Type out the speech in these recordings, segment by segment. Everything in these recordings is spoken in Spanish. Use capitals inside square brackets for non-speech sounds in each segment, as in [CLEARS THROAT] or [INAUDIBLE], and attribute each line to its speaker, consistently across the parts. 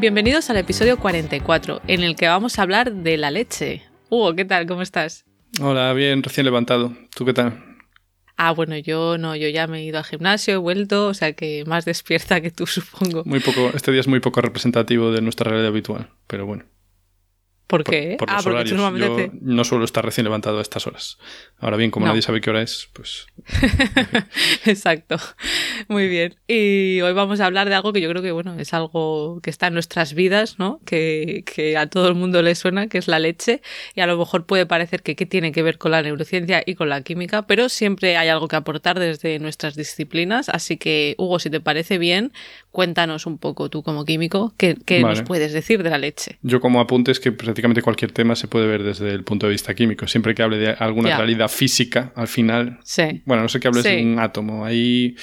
Speaker 1: Bienvenidos al episodio 44, en el que vamos a hablar de la leche. Hugo, ¿qué tal? ¿Cómo estás?
Speaker 2: Hola, bien, recién levantado. ¿Tú qué tal?
Speaker 1: Ah, bueno, yo no, yo ya me he ido al gimnasio, he vuelto, o sea que más [LAUGHS] despierta que tú, supongo.
Speaker 2: Muy poco, este día es muy poco representativo de nuestra realidad habitual, pero bueno.
Speaker 1: ¿Por qué?
Speaker 2: Por, ah, porque Yo no suelo estar recién levantado a estas horas. Ahora bien, como nadie sabe qué hora es, pues... [LAUGHS]
Speaker 1: Exacto. Muy bien. Y hoy vamos a hablar de algo que yo creo que, bueno, es algo que está en nuestras vidas, ¿no? Que, que a todo el mundo le suena, que es la leche. Y a lo mejor puede parecer que, tiene que ver con la neurociencia y con la química, pero siempre hay algo que aportar desde nuestras disciplinas. Así que, Hugo, si te parece bien, cuéntanos un poco tú como químico, ¿qué, nos puedes decir de la leche?
Speaker 2: Yo como apuntes que prácticamente cualquier tema se puede ver desde el punto de vista químico. Siempre que hable de alguna realidad física, al final...
Speaker 1: Sí.
Speaker 2: Bueno, no sé que hables de un átomo. Ahí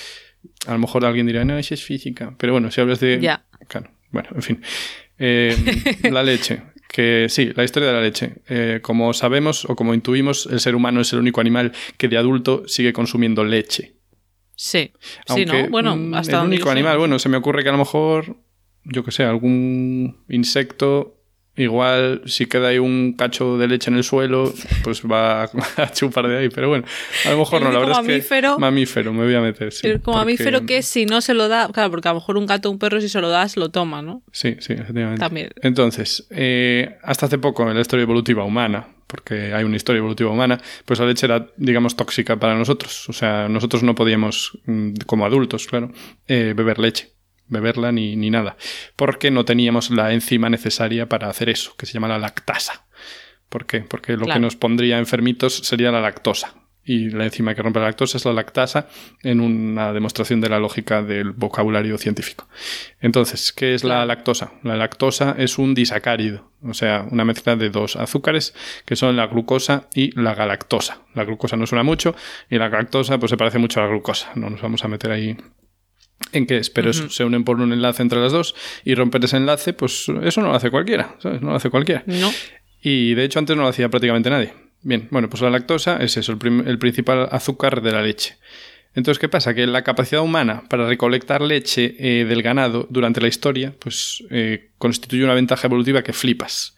Speaker 2: a lo mejor alguien dirá, no, eso es física. Pero bueno, si hablas de...
Speaker 1: Ya.
Speaker 2: Claro, bueno, en fin. Eh, [LAUGHS] la leche. Que sí, la historia de la leche. Eh, como sabemos o como intuimos, el ser humano es el único animal que de adulto sigue consumiendo leche.
Speaker 1: Sí, sí, ¿no? Bueno,
Speaker 2: mm,
Speaker 1: hasta
Speaker 2: el único animal, bueno, se me ocurre que a lo mejor, yo que sé, algún insecto Igual, si queda ahí un cacho de leche en el suelo, pues va [LAUGHS] a chupar de ahí. Pero bueno, a lo mejor no, la verdad es que. Mamífero, me voy a meter. Sí,
Speaker 1: como mamífero que si no se lo da. Claro, porque a lo mejor un gato o un perro, si se lo das, lo toma, ¿no?
Speaker 2: Sí, sí, efectivamente.
Speaker 1: También.
Speaker 2: Entonces, eh, hasta hace poco en la historia evolutiva humana, porque hay una historia evolutiva humana, pues la leche era, digamos, tóxica para nosotros. O sea, nosotros no podíamos, mm, como adultos, claro, eh, beber leche beberla ni, ni nada, porque no teníamos la enzima necesaria para hacer eso, que se llama la lactasa. ¿Por qué? Porque lo que nos pondría enfermitos sería la lactosa. Y la enzima que rompe la lactosa es la lactasa en una demostración de la lógica del vocabulario científico. Entonces, ¿qué es la lactosa? La lactosa es un disacárido, o sea, una mezcla de dos azúcares que son la glucosa y la galactosa. La glucosa no suena mucho y la galactosa pues se parece mucho a la glucosa. No nos vamos a meter ahí en qué es, pero se unen por un enlace entre las dos y romper ese enlace, pues eso no lo hace cualquiera, ¿sabes? No lo hace cualquiera.
Speaker 1: No.
Speaker 2: Y de hecho antes no lo hacía prácticamente nadie. Bien, bueno, pues la lactosa es eso, el, principal azúcar de la leche. Entonces, ¿qué pasa? Que la capacidad humana para recolectar leche eh, del ganado durante la historia, pues eh, constituye una ventaja evolutiva que flipas.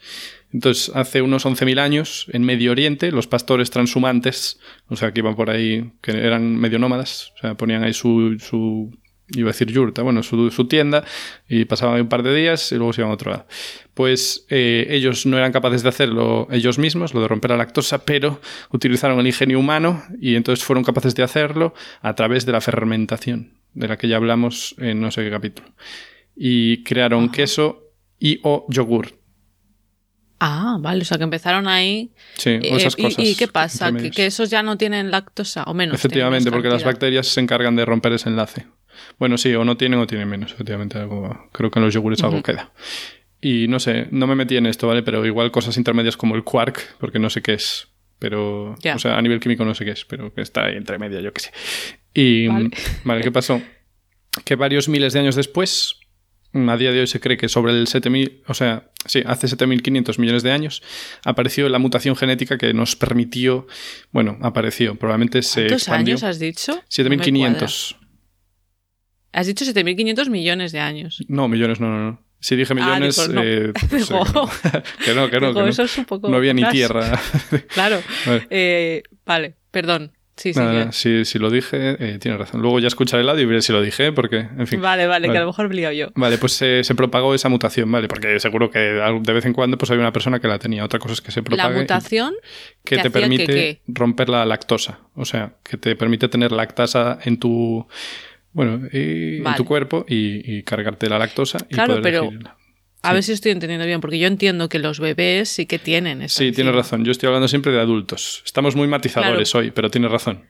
Speaker 2: Entonces, hace unos 11.000 años, en Medio Oriente, los pastores transhumantes, o sea, que iban por ahí, que eran medio nómadas, o sea, ponían ahí su, su iba a decir yurta, bueno, su, su, tienda, y pasaban un par de días y luego se iban a otro lado. Pues eh, ellos no eran capaces de hacerlo ellos mismos, lo de romper la lactosa, pero utilizaron el ingenio humano y entonces fueron capaces de hacerlo a través de la fermentación, de la que ya hablamos en no sé qué capítulo. Y crearon queso y o yogur.
Speaker 1: Ah, vale, o sea que empezaron ahí.
Speaker 2: Sí, eh, esas cosas.
Speaker 1: ¿Y, qué pasa? ¿Que, esos ya no tienen lactosa o menos?
Speaker 2: Efectivamente, porque las bacterias se encargan de romper ese enlace. Bueno, sí, o no tienen o tienen menos, efectivamente. Algo, creo que en los yogures algo queda. Y no sé, no me metí en esto, ¿vale? Pero igual cosas intermedias como el quark, porque no sé qué es. Pero, o sea, a nivel químico no sé qué es, pero que está ahí entre media, yo qué sé. Y, [LAUGHS] vale. ¿qué pasó? Que varios miles de años después, a día de hoy se cree que sobre el 7000, o sea, sí, hace 7500 millones de años, apareció la mutación genética que nos permitió, bueno, apareció, probablemente se
Speaker 1: ¿Cuántos años has dicho?
Speaker 2: 7500.
Speaker 1: Has dicho 7.500 millones de años.
Speaker 2: No, millones, no, no, no. Si dije ah, millones,
Speaker 1: no.
Speaker 2: Eh, [LAUGHS] pues, [LAUGHS] que no, que no. que no.
Speaker 1: Eso es un poco
Speaker 2: no había ni tierra. [LAUGHS]
Speaker 1: claro. Vale. Eh, vale, perdón. Sí,
Speaker 2: sí, si, lo dije, eh, tienes razón. Luego ya escucharé el audio y veré si lo dije, porque, en fin.
Speaker 1: Vale, vale, que a lo mejor he yo.
Speaker 2: Vale, pues se propagó esa mutación, ¿vale? Porque seguro que de vez en cuando pues hay una persona que la tenía. Otra cosa es que se propague.
Speaker 1: La mutación
Speaker 2: que, te permite romper la lactosa. O sea, que te permite tener lactasa en tu bueno, en tu cuerpo y, cargarte la lactosa y
Speaker 1: claro, pero A ver si estoy entendiendo bien, porque yo entiendo que los bebés sí que tienen eso.
Speaker 2: Sí, tienes razón. Yo estoy hablando siempre de adultos. Estamos muy matizadores hoy, pero tienes razón.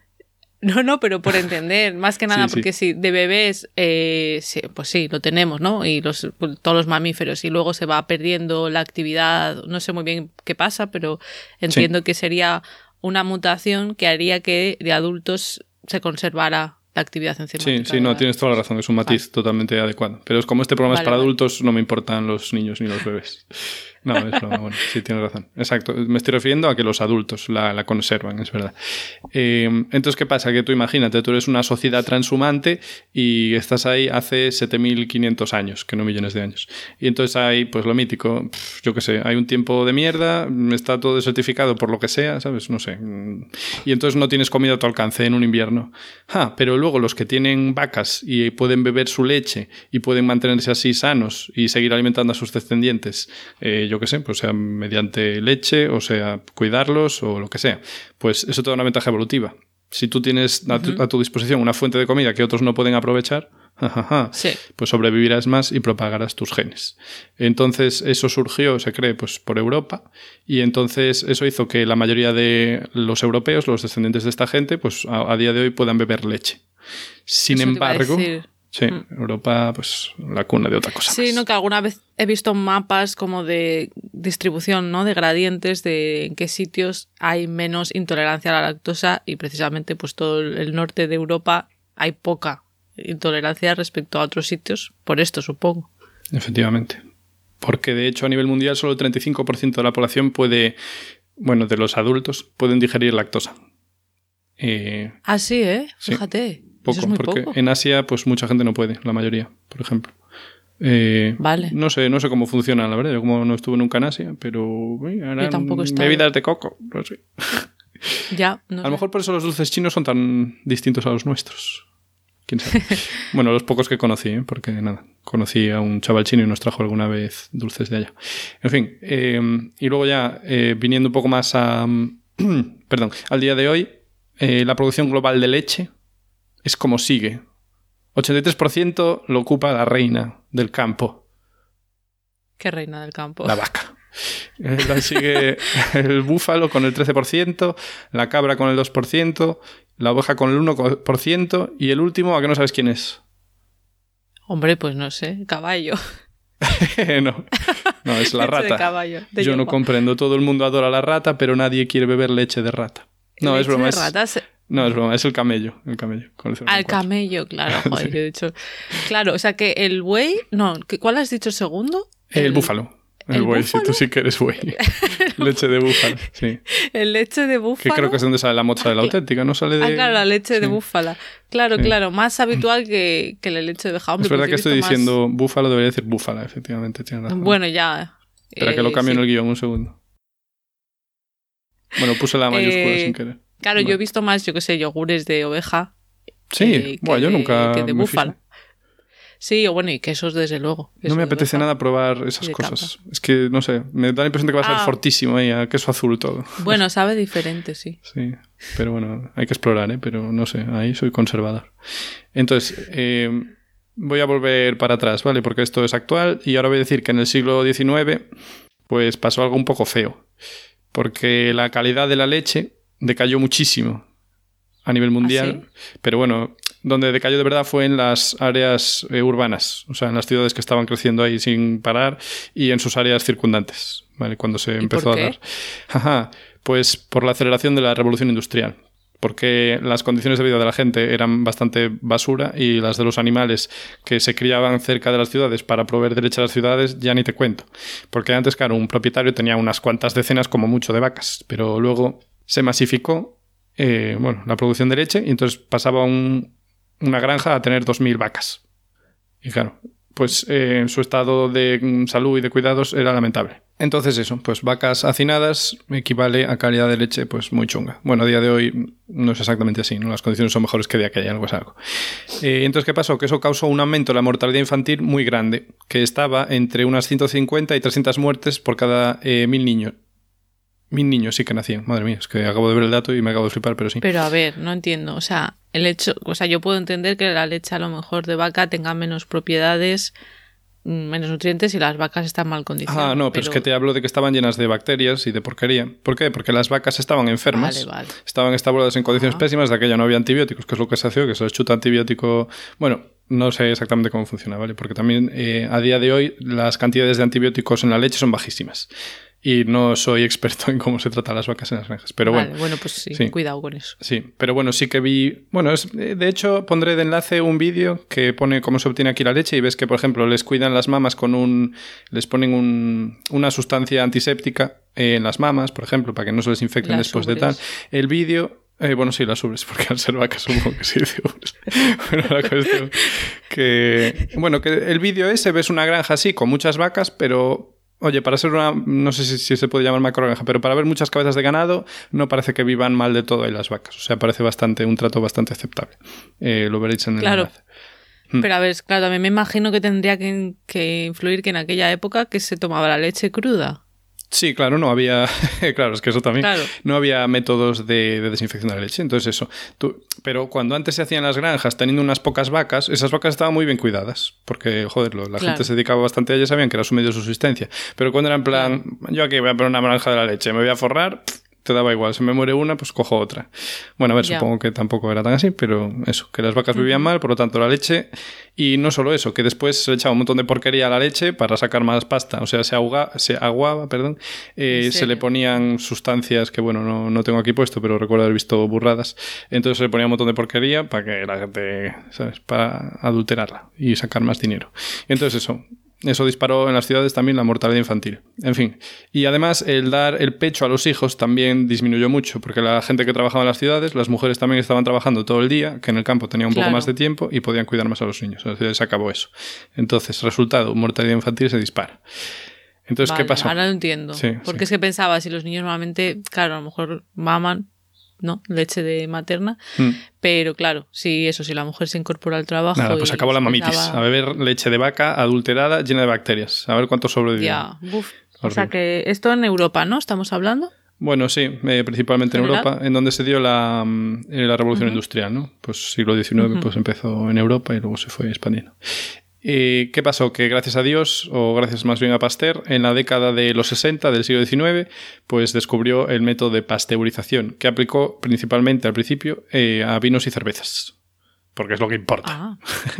Speaker 1: No, no, pero por entender, más que nada,
Speaker 2: Sí, sí.
Speaker 1: porque si de bebés, eh, sí, pues sí, lo tenemos, ¿no? Y los, pues, todos los mamíferos, y luego se va perdiendo la actividad, no sé muy bien qué pasa, pero entiendo que sería una mutación que haría que de adultos se conservara la actividad
Speaker 2: Sí,
Speaker 1: enzimática.
Speaker 2: sí, no,
Speaker 1: ¿verdad?
Speaker 2: tienes toda la razón, es un matiz totalmente adecuado. Pero es como este programa es para
Speaker 1: vale.
Speaker 2: adultos, no me importan los niños ni los bebés. No, es broma, bueno, sí, tienes razón. Exacto, me estoy refiriendo a que los adultos la, conservan, es verdad. Eh, entonces, ¿qué pasa? Que tú imagínate, tú eres una sociedad transhumante y estás ahí hace 7500 años, que no millones de años. Y entonces hay, pues lo mítico, yo qué sé, hay un tiempo de mierda, está todo desertificado por lo que sea, ¿sabes? No sé. Y entonces no tienes comida a tu alcance en un invierno. Ah, pero luego los que tienen vacas y pueden beber su leche y pueden mantenerse así sanos y seguir alimentando a sus descendientes, eh, yo qué sé, pues sea mediante leche o sea cuidarlos o lo que sea, pues eso te da una ventaja evolutiva. Si tú tienes a tu, a tu disposición una fuente de comida que otros no pueden aprovechar, [LAUGHS]
Speaker 1: Sí.
Speaker 2: pues sobrevivirás más y propagarás tus genes. Entonces eso surgió, se cree, pues por Europa y entonces eso hizo que la mayoría de los europeos, los descendientes de esta gente, pues a, a día de hoy puedan beber leche. Sin
Speaker 1: Eso
Speaker 2: embargo. Sí,
Speaker 1: Mm.
Speaker 2: Europa, pues la cuna de otra cosa.
Speaker 1: Sí,
Speaker 2: más.
Speaker 1: no, que alguna vez he visto mapas como de distribución, ¿no? De gradientes de en qué sitios hay menos intolerancia a la lactosa y precisamente pues todo el- norte de Europa hay poca intolerancia respecto a otros sitios, por esto supongo.
Speaker 2: Efectivamente. Porque de hecho a nivel mundial solo el 35% de la población puede, bueno, de los adultos pueden digerir lactosa. Eh,
Speaker 1: Ah, sí, ¿eh?
Speaker 2: Sí. Poco, porque
Speaker 1: poco.
Speaker 2: en Asia pues mucha gente no puede, la mayoría, por ejemplo. Eh,
Speaker 1: Vale.
Speaker 2: No sé, no sé cómo funciona, la verdad. Yo como no estuve nunca en Asia, pero uy, harán
Speaker 1: tampoco
Speaker 2: bebidas de coco, no sé. [LAUGHS]
Speaker 1: Ya, no
Speaker 2: A lo mejor por eso los dulces chinos son tan distintos a los nuestros. ¿Quién sabe? [LAUGHS] bueno, los pocos que conocí, ¿eh? porque nada, conocí a un chaval chino y nos trajo alguna vez dulces de allá. En fin, eh, y luego ya viniendo un poco más a... [CLEARS THROAT] perdón, al día de hoy, la producción global de leche es como sigue. 83% lo ocupa la reina del campo,
Speaker 1: Qué reina del campo.
Speaker 2: la vaca. Eh, La sigue [LAUGHS] el búfalo con el 13%, la cabra con el 2%, la oveja con el 1% y el último, ¿a que no sabes quién es?
Speaker 1: Hombre, pues no sé, caballo. [LAUGHS]
Speaker 2: no, no, es la
Speaker 1: de
Speaker 2: rata.
Speaker 1: caballo, de
Speaker 2: Yo no comprendo, todo el mundo adora la rata, pero nadie quiere beber leche de rata. No, es broma.
Speaker 1: de
Speaker 2: Es,
Speaker 1: ratas.
Speaker 2: No, es broma, es el camello. El camello con el
Speaker 1: Al
Speaker 2: 0,4.
Speaker 1: camello, claro, [LAUGHS] joder,
Speaker 2: Sí.
Speaker 1: yo he dicho. Claro, o sea que el buey, no, ¿qué- ¿cuál has dicho segundo?
Speaker 2: El, búfalo. El,
Speaker 1: ¿el
Speaker 2: buey, si
Speaker 1: búfalo?
Speaker 2: tú sí que eres buey. [LAUGHS] [LAUGHS] leche de búfalo, sí.
Speaker 1: El leche de
Speaker 2: Que
Speaker 1: búfalo.
Speaker 2: creo que es donde sale la mozzarella auténtica, ¿no? Sale de...
Speaker 1: Ah, claro, la leche de búfala. Claro,
Speaker 2: Sí.
Speaker 1: claro, más habitual que, que la leche de. Hombre,
Speaker 2: Es verdad
Speaker 1: pues
Speaker 2: que
Speaker 1: yo he
Speaker 2: estoy
Speaker 1: más-
Speaker 2: diciendo búfalo, debería decir búfala, efectivamente, tienes razón.
Speaker 1: Bueno, ya.
Speaker 2: Espera que
Speaker 1: eh,
Speaker 2: lo cambie en el guion un segundo. Bueno, puse la mayúscula
Speaker 1: Eh,
Speaker 2: sin querer.
Speaker 1: Claro, yo he visto más, yo qué sé, yogures de oveja.
Speaker 2: Sí,
Speaker 1: eh, que
Speaker 2: bueno, yo
Speaker 1: de-
Speaker 2: nunca.
Speaker 1: que de búfala. Sí, o bueno, y quesos desde luego.
Speaker 2: No me apetece nada probar esas cosas. Es que, no sé, me da la impresión de que va a ser
Speaker 1: Ah.
Speaker 2: fortísimo ahí, a queso azul todo.
Speaker 1: Bueno, [LAUGHS] sabe diferente, sí.
Speaker 2: Sí, pero bueno, hay que explorar, ¿eh? Pero no sé, ahí soy conservador. Entonces, eh, voy a volver para atrás, ¿vale? Porque esto es actual y ahora voy a decir que en el siglo XIX, pues pasó algo un poco feo. Porque la calidad de la leche decayó muchísimo a nivel mundial. Pero bueno, donde decayó de verdad fue en las áreas eh, urbanas, o sea, en las ciudades que estaban creciendo ahí sin parar y en sus áreas circundantes, ¿vale? Cuando se
Speaker 1: ¿Y
Speaker 2: empezó
Speaker 1: por
Speaker 2: a dar. Ajá, pues por la aceleración de la revolución industrial. Porque las condiciones de vida de la gente eran bastante basura y las de los animales que se criaban cerca de las ciudades para proveer de leche a las ciudades, ya ni te cuento. Porque antes, claro, un propietario tenía unas cuantas decenas como mucho de vacas, pero luego se masificó eh, bueno, la producción de leche y entonces pasaba un- una granja a tener 2.000 vacas. Y claro, pues eh, su estado de mm, salud y de cuidados era lamentable. Entonces eso, pues vacas hacinadas equivale a calidad de leche pues muy chunga. Bueno, a día de hoy no es exactamente así, ¿no? Las condiciones son mejores que de aquella, algo es algo. Eh, entonces, ¿qué pasó? Que eso causó un aumento de la mortalidad infantil muy grande, que estaba entre unas 150 y 300 muertes por cada eh, mil niños. Mil niños sí que nacían. Madre mía, es que acabo de ver el dato y me acabo de flipar, pero sí.
Speaker 1: Pero a ver, no entiendo. O sea, el hecho, o sea, yo puedo entender que la leche a lo mejor de vaca tenga menos propiedades menos nutrientes y las vacas están mal condicionadas.
Speaker 2: Ah, no, pero, es que te hablo de que estaban llenas de bacterias y de porquería. ¿Por qué? Porque las vacas estaban enfermas,
Speaker 1: Vale, vale.
Speaker 2: estaban estabuladas en condiciones pésimas, de aquella no había antibióticos, que es lo que se hace hoy, que se les chuta antibiótico. Bueno, no sé exactamente cómo funciona, ¿vale? Porque también eh, a día de hoy las cantidades de antibióticos en la leche son bajísimas. Y no soy experto en cómo se tratan las vacas en las granjas. Pero
Speaker 1: Vale,
Speaker 2: bueno,
Speaker 1: bueno, pues sí,
Speaker 2: sí.
Speaker 1: cuidado con eso.
Speaker 2: Sí, pero bueno, sí que vi. Bueno, es, de hecho, pondré de enlace un vídeo que pone cómo se obtiene aquí la leche y ves que, por ejemplo, les cuidan las mamas con un. Les ponen un, una sustancia antiséptica en las mamas, por ejemplo, para que no se les infecten
Speaker 1: Las
Speaker 2: después de tal. El vídeo. eh, bueno, sí, las ubres, [LAUGHS] porque al ser vacas supongo que sí. ubres. bueno, la cuestión que... Bueno, que el vídeo ese ves una granja así, con muchas vacas, pero... Oye, para ser una... No sé si, si se puede llamar macrogranja, pero para ver muchas cabezas de ganado, no parece que vivan mal de todo ahí las vacas. O sea, parece bastante un trato bastante aceptable. Eh, lo veréis en el
Speaker 1: Claro.
Speaker 2: enlace. Mm.
Speaker 1: Pero a ver, claro, también me imagino que tendría que, que influir que en aquella época que se tomaba la leche cruda.
Speaker 2: Sí, claro, no había. [LAUGHS] claro, es que eso también.
Speaker 1: Claro.
Speaker 2: No había métodos de, de desinfección de la leche. Entonces, eso. Tú- pero cuando antes se hacían las granjas teniendo unas pocas vacas, esas vacas estaban muy bien cuidadas. Porque, joder, la
Speaker 1: Claro.
Speaker 2: gente se dedicaba bastante a ellas, sabían que era su medio de subsistencia. Pero cuando era en plan, yo aquí voy a poner una granja de la leche, me voy a forrar, te daba igual. Si me muere una, pues cojo otra. Bueno, a ver, supongo que tampoco era tan así, pero eso, que las vacas vivían mal, por lo tanto la leche. Y no solo eso, que después se le echaba un montón de porquería a la leche para sacar más pasta. O sea, se, ahoga, se aguaba, perdón. eh,
Speaker 1: ¿En
Speaker 2: se le ponían sustancias que, bueno, no, no tengo aquí puesto, pero recuerdo haber visto burradas. Entonces se le ponía un montón de porquería para que la gente, ¿sabes? Para adulterarla y sacar más dinero. Entonces eso. Eso disparó en las ciudades también la mortalidad infantil. En fin. Y además, el dar el pecho a los hijos también disminuyó mucho, porque la gente que trabajaba en las ciudades, las mujeres también estaban trabajando todo el día, que en el campo tenían un poco más de tiempo y podían cuidar más a los niños. Entonces se acabó eso. Entonces, resultado, mortalidad infantil se dispara. Entonces, ¿qué pasó?
Speaker 1: Ahora lo entiendo.
Speaker 2: Sí,
Speaker 1: Porque
Speaker 2: sí.
Speaker 1: es que pensaba, si los niños normalmente, claro, a lo mejor maman, ¿no? Leche de materna.
Speaker 2: Mm.
Speaker 1: Pero claro, si eso, si la mujer se incorpora al trabajo.
Speaker 2: Nada, pues acabó la mamitis. A beber leche de vaca adulterada llena de bacterias. A ver cuánto sobrevivió.
Speaker 1: Ya, uf. O sea que esto en Europa, ¿no? Estamos hablando.
Speaker 2: Bueno, sí, eh, principalmente en. Europa, en donde se dio la, mm, eh, la revolución industrial, ¿no? Pues siglo XIX pues empezó en Europa y luego se fue expandiendo. Eh, ¿Qué pasó? Que gracias a Dios, o gracias más bien a Pasteur, en la década de los 60 del siglo XIX, pues descubrió el método de pasteurización, que aplicó principalmente al principio eh, a vinos y cervezas. Porque es lo que importa.
Speaker 1: Ah,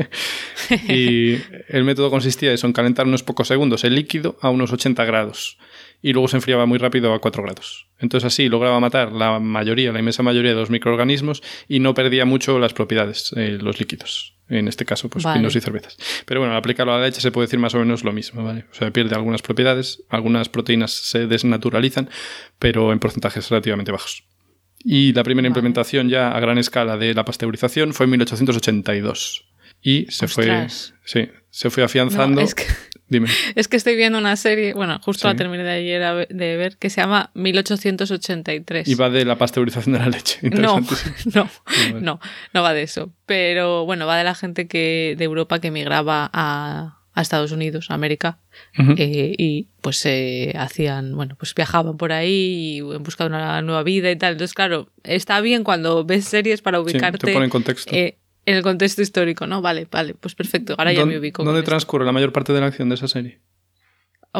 Speaker 1: [LAUGHS]
Speaker 2: Y el método consistía eso, en calentar unos pocos segundos el líquido a unos 80 grados y luego se enfriaba muy rápido a 4 grados. Entonces así lograba matar la mayoría, la inmensa mayoría de los microorganismos y no perdía mucho las propiedades, eh, los líquidos. En este caso, pues
Speaker 1: Vale.
Speaker 2: vinos y cervezas. Pero bueno, al aplicarlo a la leche se puede decir más o menos lo mismo, ¿vale? O sea, pierde algunas propiedades, algunas proteínas se desnaturalizan, pero en porcentajes relativamente bajos. Y la primera
Speaker 1: Vale.
Speaker 2: implementación ya a gran escala de la pasteurización fue en 1882. Y se
Speaker 1: Ostras.
Speaker 2: fue, sí, se fue afianzando.
Speaker 1: no, es, que,
Speaker 2: Dime.
Speaker 1: es que estoy viendo una serie, bueno, justo
Speaker 2: Sí.
Speaker 1: la terminé de ayer de ver, que se llama 1883.
Speaker 2: Y va de la pasteurización de la leche.
Speaker 1: No, [LAUGHS] no,
Speaker 2: vale.
Speaker 1: no, no va de eso. Pero bueno, va de la gente que de Europa que emigraba a, a Estados Unidos, a América, eh, y pues se hacían, bueno, pues viajaban por ahí y en busca de una nueva vida y tal. Entonces, claro, está bien cuando ves series para
Speaker 2: Sí,
Speaker 1: ubicarte
Speaker 2: te pone en contexto.
Speaker 1: eh, en el contexto histórico, ¿no? Vale, vale, pues perfecto. Ahora ya
Speaker 2: ¿Dónde,
Speaker 1: me ubico.
Speaker 2: ¿Dónde
Speaker 1: esto.
Speaker 2: transcurre la mayor parte de la acción de esa serie?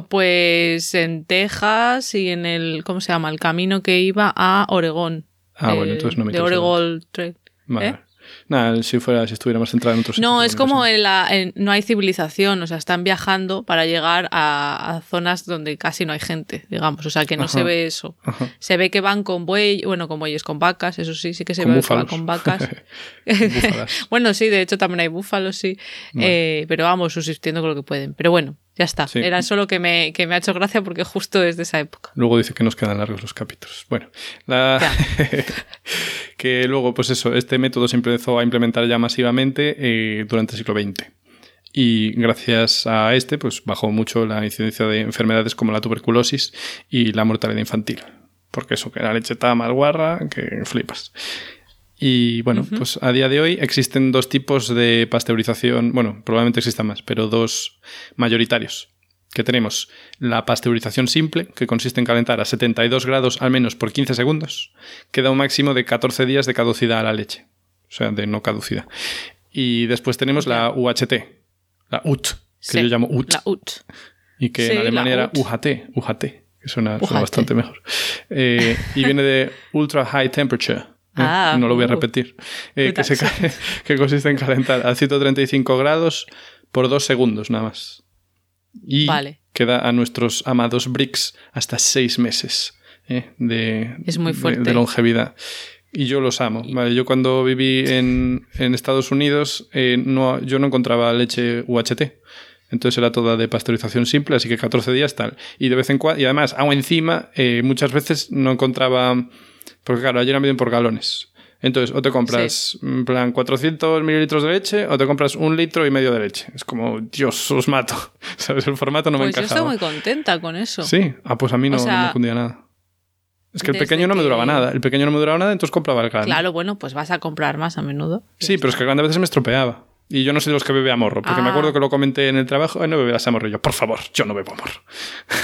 Speaker 1: Pues en Texas y en el, ¿cómo se llama? El camino que iba a Oregón.
Speaker 2: Ah,
Speaker 1: Eh,
Speaker 2: bueno, entonces no me
Speaker 1: De Oregon Trail.
Speaker 2: Vale.
Speaker 1: ¿Eh?
Speaker 2: Nada, si fuera, si estuviera más centrada en otros
Speaker 1: No, es como en la, en- no hay civilización, o sea, están viajando para llegar a, a zonas donde casi no hay gente, digamos, o sea, que no
Speaker 2: Ajá.
Speaker 1: se ve eso.
Speaker 2: Ajá.
Speaker 1: Se ve que van con buey, bueno, con bueyes, con vacas, eso sí, sí que se
Speaker 2: Con
Speaker 1: ve que van con vacas. [LAUGHS] [LAUGHS] Bueno, sí, de hecho también hay búfalos, sí,
Speaker 2: Vale.
Speaker 1: Eh, pero vamos, subsistiendo con lo que pueden. Pero bueno, ya está.
Speaker 2: Sí.
Speaker 1: Era solo que me, que me ha hecho gracia porque justo es de esa época.
Speaker 2: Luego dice que nos quedan largos los capítulos. Bueno, la... [LAUGHS] que luego, pues eso, este método se empezó a implementar ya masivamente eh, durante el siglo XX. Y gracias a este, pues bajó mucho la incidencia de enfermedades como la tuberculosis y la mortalidad infantil. Porque eso, que la leche está más guarra, que flipas. Y bueno, pues a día de hoy existen dos tipos de pasteurización, bueno, probablemente existan más, pero dos mayoritarios. Que tenemos la pasteurización simple, que consiste en calentar a 72 grados al menos por 15 segundos, que da un máximo de 14 días de caducidad a la leche, o sea, de no caducidad. Y después tenemos la UHT, la UT, que yo llamo UT.
Speaker 1: La UT.
Speaker 2: Y que en Alemania era UHT, UHT, que suena, bastante mejor. Eh, y viene de Ultra High Temperature. ¿Eh? Ah, no lo voy a uh. repetir. Eh, que, [LAUGHS] que consiste en calentar a 135 grados por dos segundos nada más. Y queda a nuestros amados bricks hasta seis meses de,
Speaker 1: es muy fuerte.
Speaker 2: de, longevidad y yo los amo. Vale, yo cuando viví en, en Estados Unidos, no, yo no encontraba leche UHT. Entonces era toda de pasteurización simple, así que 14 días tal. Y de vez en cuando, y además, aún encima, eh, muchas veces no encontraba, porque claro, ayer me por galones. Entonces, o te compras, en plan, 400 mililitros de leche, o te compras un litro y medio de leche. Es como, Dios, os mato. [LAUGHS] ¿Sabes? El formato no me encajaba.
Speaker 1: Pues yo estoy muy contenta con eso.
Speaker 2: Sí, ah, pues a mí no, me fundía nada. Es que el pequeño no me duraba nada. El pequeño no me duraba nada, entonces compraba el grande.
Speaker 1: Claro, bueno, pues vas a comprar más a menudo.
Speaker 2: Sí, pero es que el grande a veces me estropeaba. Y yo no soy de los que bebe a morro, porque me acuerdo ah. que lo comenté en el trabajo, no beberás a morro. Y yo, por favor, yo no bebo a morro.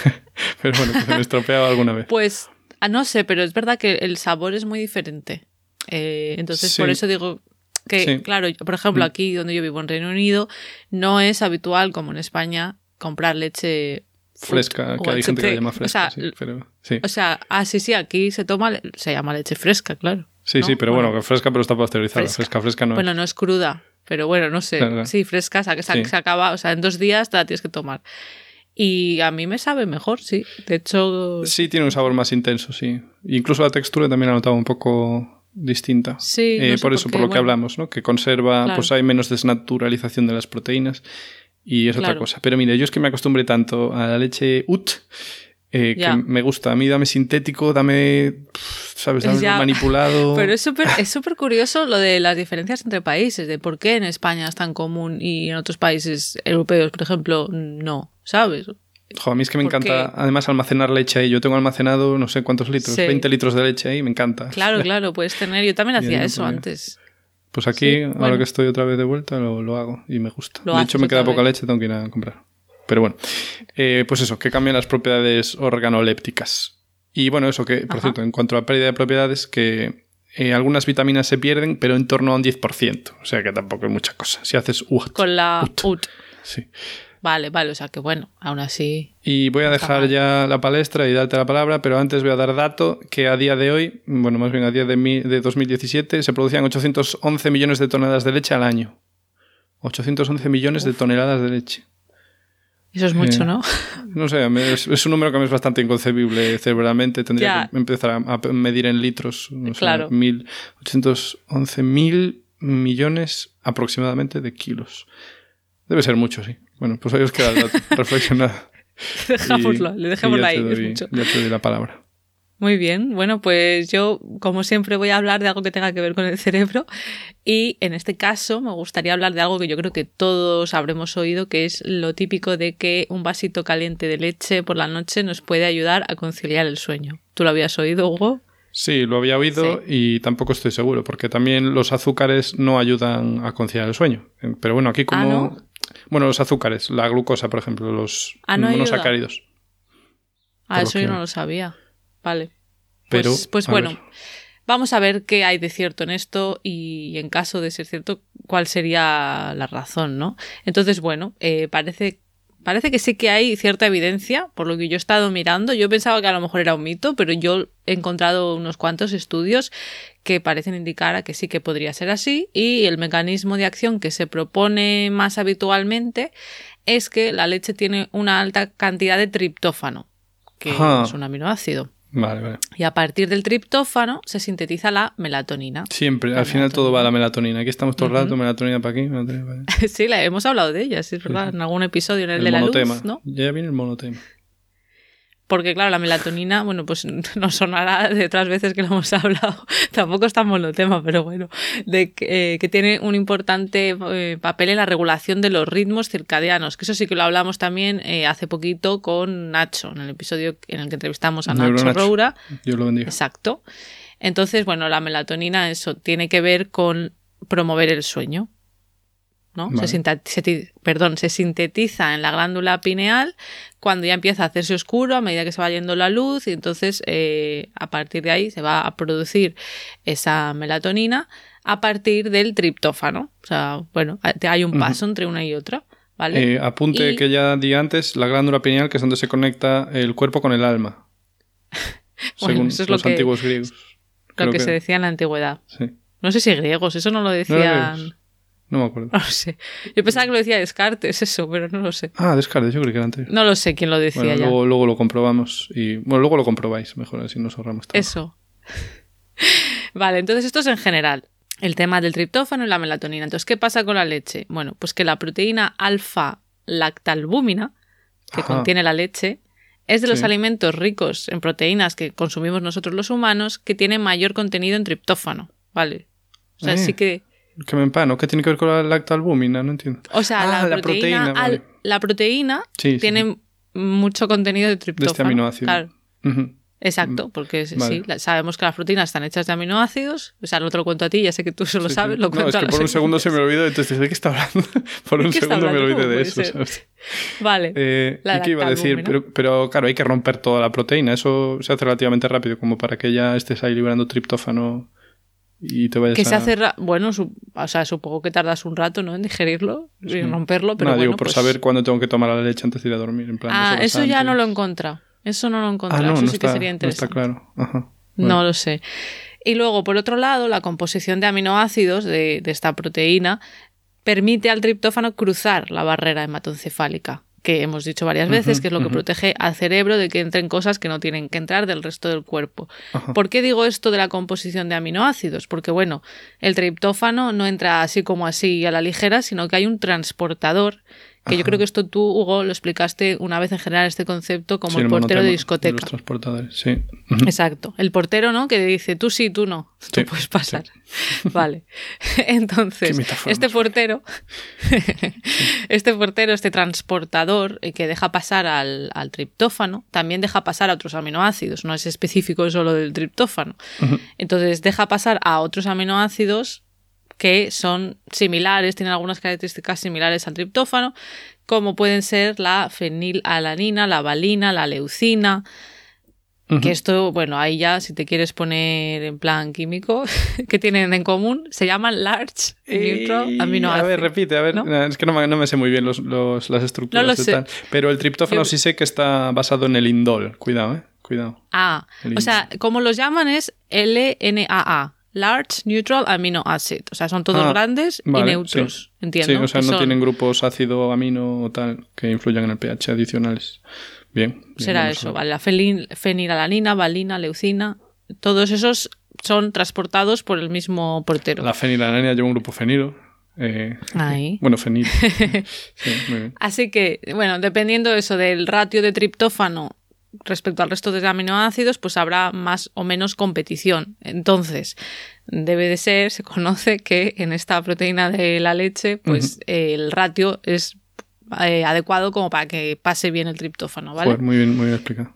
Speaker 2: [LAUGHS] pero bueno, se me estropeaba alguna vez.
Speaker 1: Pues, ah, no sé, pero es verdad que el sabor es muy diferente. Eh, entonces, por eso digo que, claro, por ejemplo, mm. aquí donde yo vivo en Reino Unido, no es habitual, como en España, comprar leche
Speaker 2: fresca, que hay gente que la llama fresca. O sea, pero, sí.
Speaker 1: o sea, ah, sí, sí, aquí se toma, se llama leche fresca, claro.
Speaker 2: Sí, sí, pero bueno, fresca, pero está pasteurizada. Fresca, fresca, no
Speaker 1: Bueno, no es cruda. Pero bueno, no sé. Sí, fresca, se, se, acaba, o sea, en dos días te la tienes que tomar. Y a mí me sabe mejor, sí. De hecho.
Speaker 2: Sí, tiene un sabor más intenso, sí. Incluso la textura también la notaba un poco distinta.
Speaker 1: Sí.
Speaker 2: Eh, por eso, por, lo que hablamos, ¿no? Que conserva, pues hay menos desnaturalización de las proteínas y es otra cosa. Pero mire, yo es que me acostumbré tanto a la leche UT eh, que me gusta. A mí dame sintético, dame, ¿sabes? Dame manipulado. [LAUGHS]
Speaker 1: Pero es súper es súper curioso lo de las diferencias entre países, de por qué en España es tan común y en otros países europeos, por ejemplo, no, ¿sabes?
Speaker 2: A mí es que me encanta además almacenar leche ahí. Yo tengo almacenado no sé cuántos litros, 20 litros de leche ahí, me encanta.
Speaker 1: Claro, [LAUGHS] claro, puedes tener. Yo también hacía eso antes.
Speaker 2: Pues aquí, ahora que estoy otra vez de vuelta, lo, lo hago y me gusta. de hecho, me queda poca leche, tengo que ir a comprar. Pero bueno, eh, pues eso, que cambian las propiedades organolépticas. Y bueno, eso que, por cierto, en cuanto a la pérdida de propiedades, que eh, algunas vitaminas se pierden, pero en torno a un 10%. O sea que tampoco es mucha cosa. Si haces UT.
Speaker 1: Con la UT.
Speaker 2: Sí.
Speaker 1: Vale, vale, o sea que bueno, aún así.
Speaker 2: Y voy a dejar ya la palestra y darte la palabra, pero antes voy a dar dato que a día de hoy, bueno, más bien a día de, de 2017, se producían 811 millones de toneladas de leche al año. 811 millones de toneladas de leche.
Speaker 1: Eso es mucho, ¿no?
Speaker 2: No sé, es, un número que me es bastante inconcebible cerebralmente. Tendría que empezar a, medir en litros. No claro. Sé, 811 mil millones aproximadamente de kilos. Debe ser mucho, sí. Bueno, pues ahí os queda el dato. [LAUGHS] Reflexionad.
Speaker 1: Dejámoslo, le dejémoslo ahí. mucho.
Speaker 2: Ya te doy la palabra.
Speaker 1: Muy bien, bueno, pues yo como siempre voy a hablar de algo que tenga que ver con el cerebro y en este caso me gustaría hablar de algo que yo creo que todos habremos oído, que es lo típico de que un vasito caliente de leche por la noche nos puede ayudar a conciliar el sueño. ¿Tú lo habías oído, Hugo?
Speaker 2: Sí, lo había oído y tampoco estoy seguro, porque también los azúcares no ayudan a conciliar el sueño. Pero bueno, aquí ah, como... Bueno, los azúcares, la glucosa, por ejemplo, los
Speaker 1: ah,
Speaker 2: monosacáridos.
Speaker 1: Ah, eso yo no lo sabía. Vale. Pero, pues, pues bueno, vamos a ver qué hay de cierto en esto y en caso de ser cierto, cuál sería la razón, ¿no? Entonces, bueno, eh, parece, parece que sí que hay cierta evidencia, por lo que yo he estado mirando. Yo pensaba que a lo mejor era un mito, pero yo he encontrado unos cuantos estudios que parecen indicar a que sí que podría ser así y el mecanismo de acción que se propone más habitualmente es que la leche tiene una alta cantidad de triptófano, que es un aminoácido. Y a partir del triptófano se sintetiza la melatonina.
Speaker 2: Siempre, al final todo va a la melatonina. Aquí estamos todo el rato, melatonina para aquí, melatonina para
Speaker 1: allá. [LAUGHS] sí, la, hemos hablado de ella, sí, es verdad, en algún episodio, en el, de la luz, ¿no?
Speaker 2: Ya viene el monotema.
Speaker 1: Porque, claro, la melatonina, bueno, pues [LAUGHS] nos sonará de otras veces que lo hemos hablado, [LAUGHS] tampoco está en monotema, pero bueno, de que, eh, tiene un importante eh, papel en la regulación de los ritmos circadianos, que eso sí que lo hablamos también eh, hace poquito con Nacho, en el episodio en el que entrevistamos a Nacho, Roura.
Speaker 2: Yo lo bendiga.
Speaker 1: Exacto. Entonces, bueno, la melatonina, eso tiene que ver con promover el sueño. ¿No? Se, perdón, se sintetiza en la glándula pineal cuando ya empieza a hacerse oscuro a medida que se va yendo la luz y entonces eh, a partir de ahí se va a producir esa melatonina a partir del triptófano. O sea, bueno, hay un paso entre una y otra. ¿vale?
Speaker 2: Eh, apunte
Speaker 1: Y-
Speaker 2: que ya di antes, la glándula pineal, que es donde se conecta el cuerpo con el alma. [LAUGHS]
Speaker 1: Bueno,
Speaker 2: según
Speaker 1: eso es lo
Speaker 2: los
Speaker 1: que-
Speaker 2: antiguos griegos.
Speaker 1: lo que, se decía en la antigüedad.
Speaker 2: Sí.
Speaker 1: No sé si griegos, eso no lo
Speaker 2: ¿No era
Speaker 1: decían.
Speaker 2: No me acuerdo. [LAUGHS]
Speaker 1: No lo sé. Yo pensaba que lo decía Descartes, eso, pero no lo sé.
Speaker 2: Ah, Descartes, yo creo que era anterior.
Speaker 1: No lo sé quién lo decía
Speaker 2: Bueno,
Speaker 1: ya.
Speaker 2: luego, luego lo comprobamos y bueno, luego lo comprobáis, mejor así nos ahorramos trabajo.
Speaker 1: Eso. [LAUGHS] vale, entonces esto es en general. El tema del triptófano y la melatonina. Entonces, ¿qué pasa con la leche? Bueno, pues que la proteína alfa-lactalbúmina, que
Speaker 2: Ajá.
Speaker 1: contiene la leche, es de los
Speaker 2: Sí.
Speaker 1: alimentos ricos en proteínas que consumimos nosotros los humanos que tiene mayor contenido en triptófano. Vale. O sea,
Speaker 2: Eh.
Speaker 1: sí que.
Speaker 2: Que me empano, ¿qué tiene que ver con la lactalbúmina? No entiendo.
Speaker 1: O sea,
Speaker 2: Ah,
Speaker 1: la,
Speaker 2: la
Speaker 1: proteína,
Speaker 2: proteína,
Speaker 1: al- la proteína
Speaker 2: Sí, sí,
Speaker 1: tiene mucho contenido de triptófano.
Speaker 2: De este aminoácido.
Speaker 1: Claro.
Speaker 2: Ujú.
Speaker 1: Exacto, porque es-
Speaker 2: Vale.
Speaker 1: sí, sabemos que las proteínas están hechas de aminoácidos. O sea, no te lo cuento a ti, ya sé que tú eso lo
Speaker 2: Sí,
Speaker 1: sabes,
Speaker 2: sí.
Speaker 1: lo
Speaker 2: No,
Speaker 1: cuento
Speaker 2: es
Speaker 1: a
Speaker 2: que
Speaker 1: los
Speaker 2: por un segundo se me olvidó, entonces, ¿de qué está hablando? [LAUGHS] por un segundo me olvidé
Speaker 1: ¿Cómo
Speaker 2: de eso? ¿sabes? [LAUGHS]
Speaker 1: Vale.
Speaker 2: Eh, ¿Y qué iba a decir? Pero, pero, claro, hay que romper toda la proteína. Eso se hace relativamente rápido, como para que ya estés ahí liberando triptófano y te vayas
Speaker 1: que
Speaker 2: a...
Speaker 1: se hace, ra- bueno, su- o sea, supongo que tardas un rato, ¿no? En digerirlo y en romperlo, pero
Speaker 2: no,
Speaker 1: bueno,
Speaker 2: digo, por
Speaker 1: pues-
Speaker 2: saber cuándo tengo que tomar la leche antes de ir a dormir. En plan,
Speaker 1: Ah, eso ya no lo he encontrado. Eso no lo
Speaker 2: Ah,
Speaker 1: encontrado.
Speaker 2: no,
Speaker 1: eso
Speaker 2: no
Speaker 1: sí
Speaker 2: está,
Speaker 1: que sería
Speaker 2: no está
Speaker 1: interesante.
Speaker 2: claro. Ajá.
Speaker 1: No lo sé. Y luego, por otro lado, la composición de aminoácidos de, de esta proteína permite al triptófano cruzar la barrera hematoencefálica, que hemos dicho varias veces, que es lo que protege al cerebro de que entren cosas que no tienen que entrar del resto del cuerpo. ¿Por qué digo esto de la composición de aminoácidos? Porque, bueno, el triptófano no entra así como así a la ligera, sino que hay un transportador, que yo creo que esto tú, Hugo, lo explicaste una vez en general este concepto como
Speaker 2: Sí,
Speaker 1: el portero de discoteca.
Speaker 2: los transportadores, sí.
Speaker 1: Exacto. El portero, ¿no? Que dice tú sí, tú no. Tú
Speaker 2: Sí,
Speaker 1: puedes pasar. [LAUGHS] Vale. [LAUGHS] Entonces, este portero, [LAUGHS] este portero, este transportador eh, que deja pasar al, al triptófano, también deja pasar a otros aminoácidos. No es específico solo del triptófano. Entonces, deja pasar a otros aminoácidos que son similares, tienen algunas características similares al triptófano, como pueden ser la fenilalanina, la valina, la leucina, que esto, bueno, ahí ya, si te quieres poner en plan químico, [LAUGHS] ¿qué tienen en común? Se llaman large neutral
Speaker 2: Y-
Speaker 1: amino
Speaker 2: A ver, repite, a ver.
Speaker 1: ¿no?
Speaker 2: No, Es que no me, no me sé muy bien los, los- las estructuras
Speaker 1: No lo
Speaker 2: de
Speaker 1: sé.
Speaker 2: tal. Pero el triptófano
Speaker 1: Yo-
Speaker 2: sí sé que está basado en el indol. Cuidado, eh. Cuidado.
Speaker 1: Ah, o sea, como los llaman es LNAA, Large Neutral Amino Acid. O sea, son todos
Speaker 2: Ah,
Speaker 1: grandes y neutros,
Speaker 2: sí.
Speaker 1: entiendo.
Speaker 2: Sí, o sea, no
Speaker 1: son-
Speaker 2: tienen grupos ácido, amino o tal que influyan en el pH adicionales. Bien. bien,
Speaker 1: Será eso, vale. La fenilalanina, valina, leucina, todos esos son transportados por el mismo portero.
Speaker 2: La fenilalanina lleva un grupo fenilo. eh,
Speaker 1: Ahí. [LAUGHS]
Speaker 2: bueno, fenil. [LAUGHS] sí.
Speaker 1: Así que, bueno, dependiendo eso del ratio de triptófano respecto al resto de aminoácidos, pues habrá más o menos competición. Entonces, debe de ser, se conoce que en esta proteína de la leche, pues el ratio es eh, adecuado como para que pase bien el triptófano, ¿vale?
Speaker 2: Muy bien, muy bien explicado.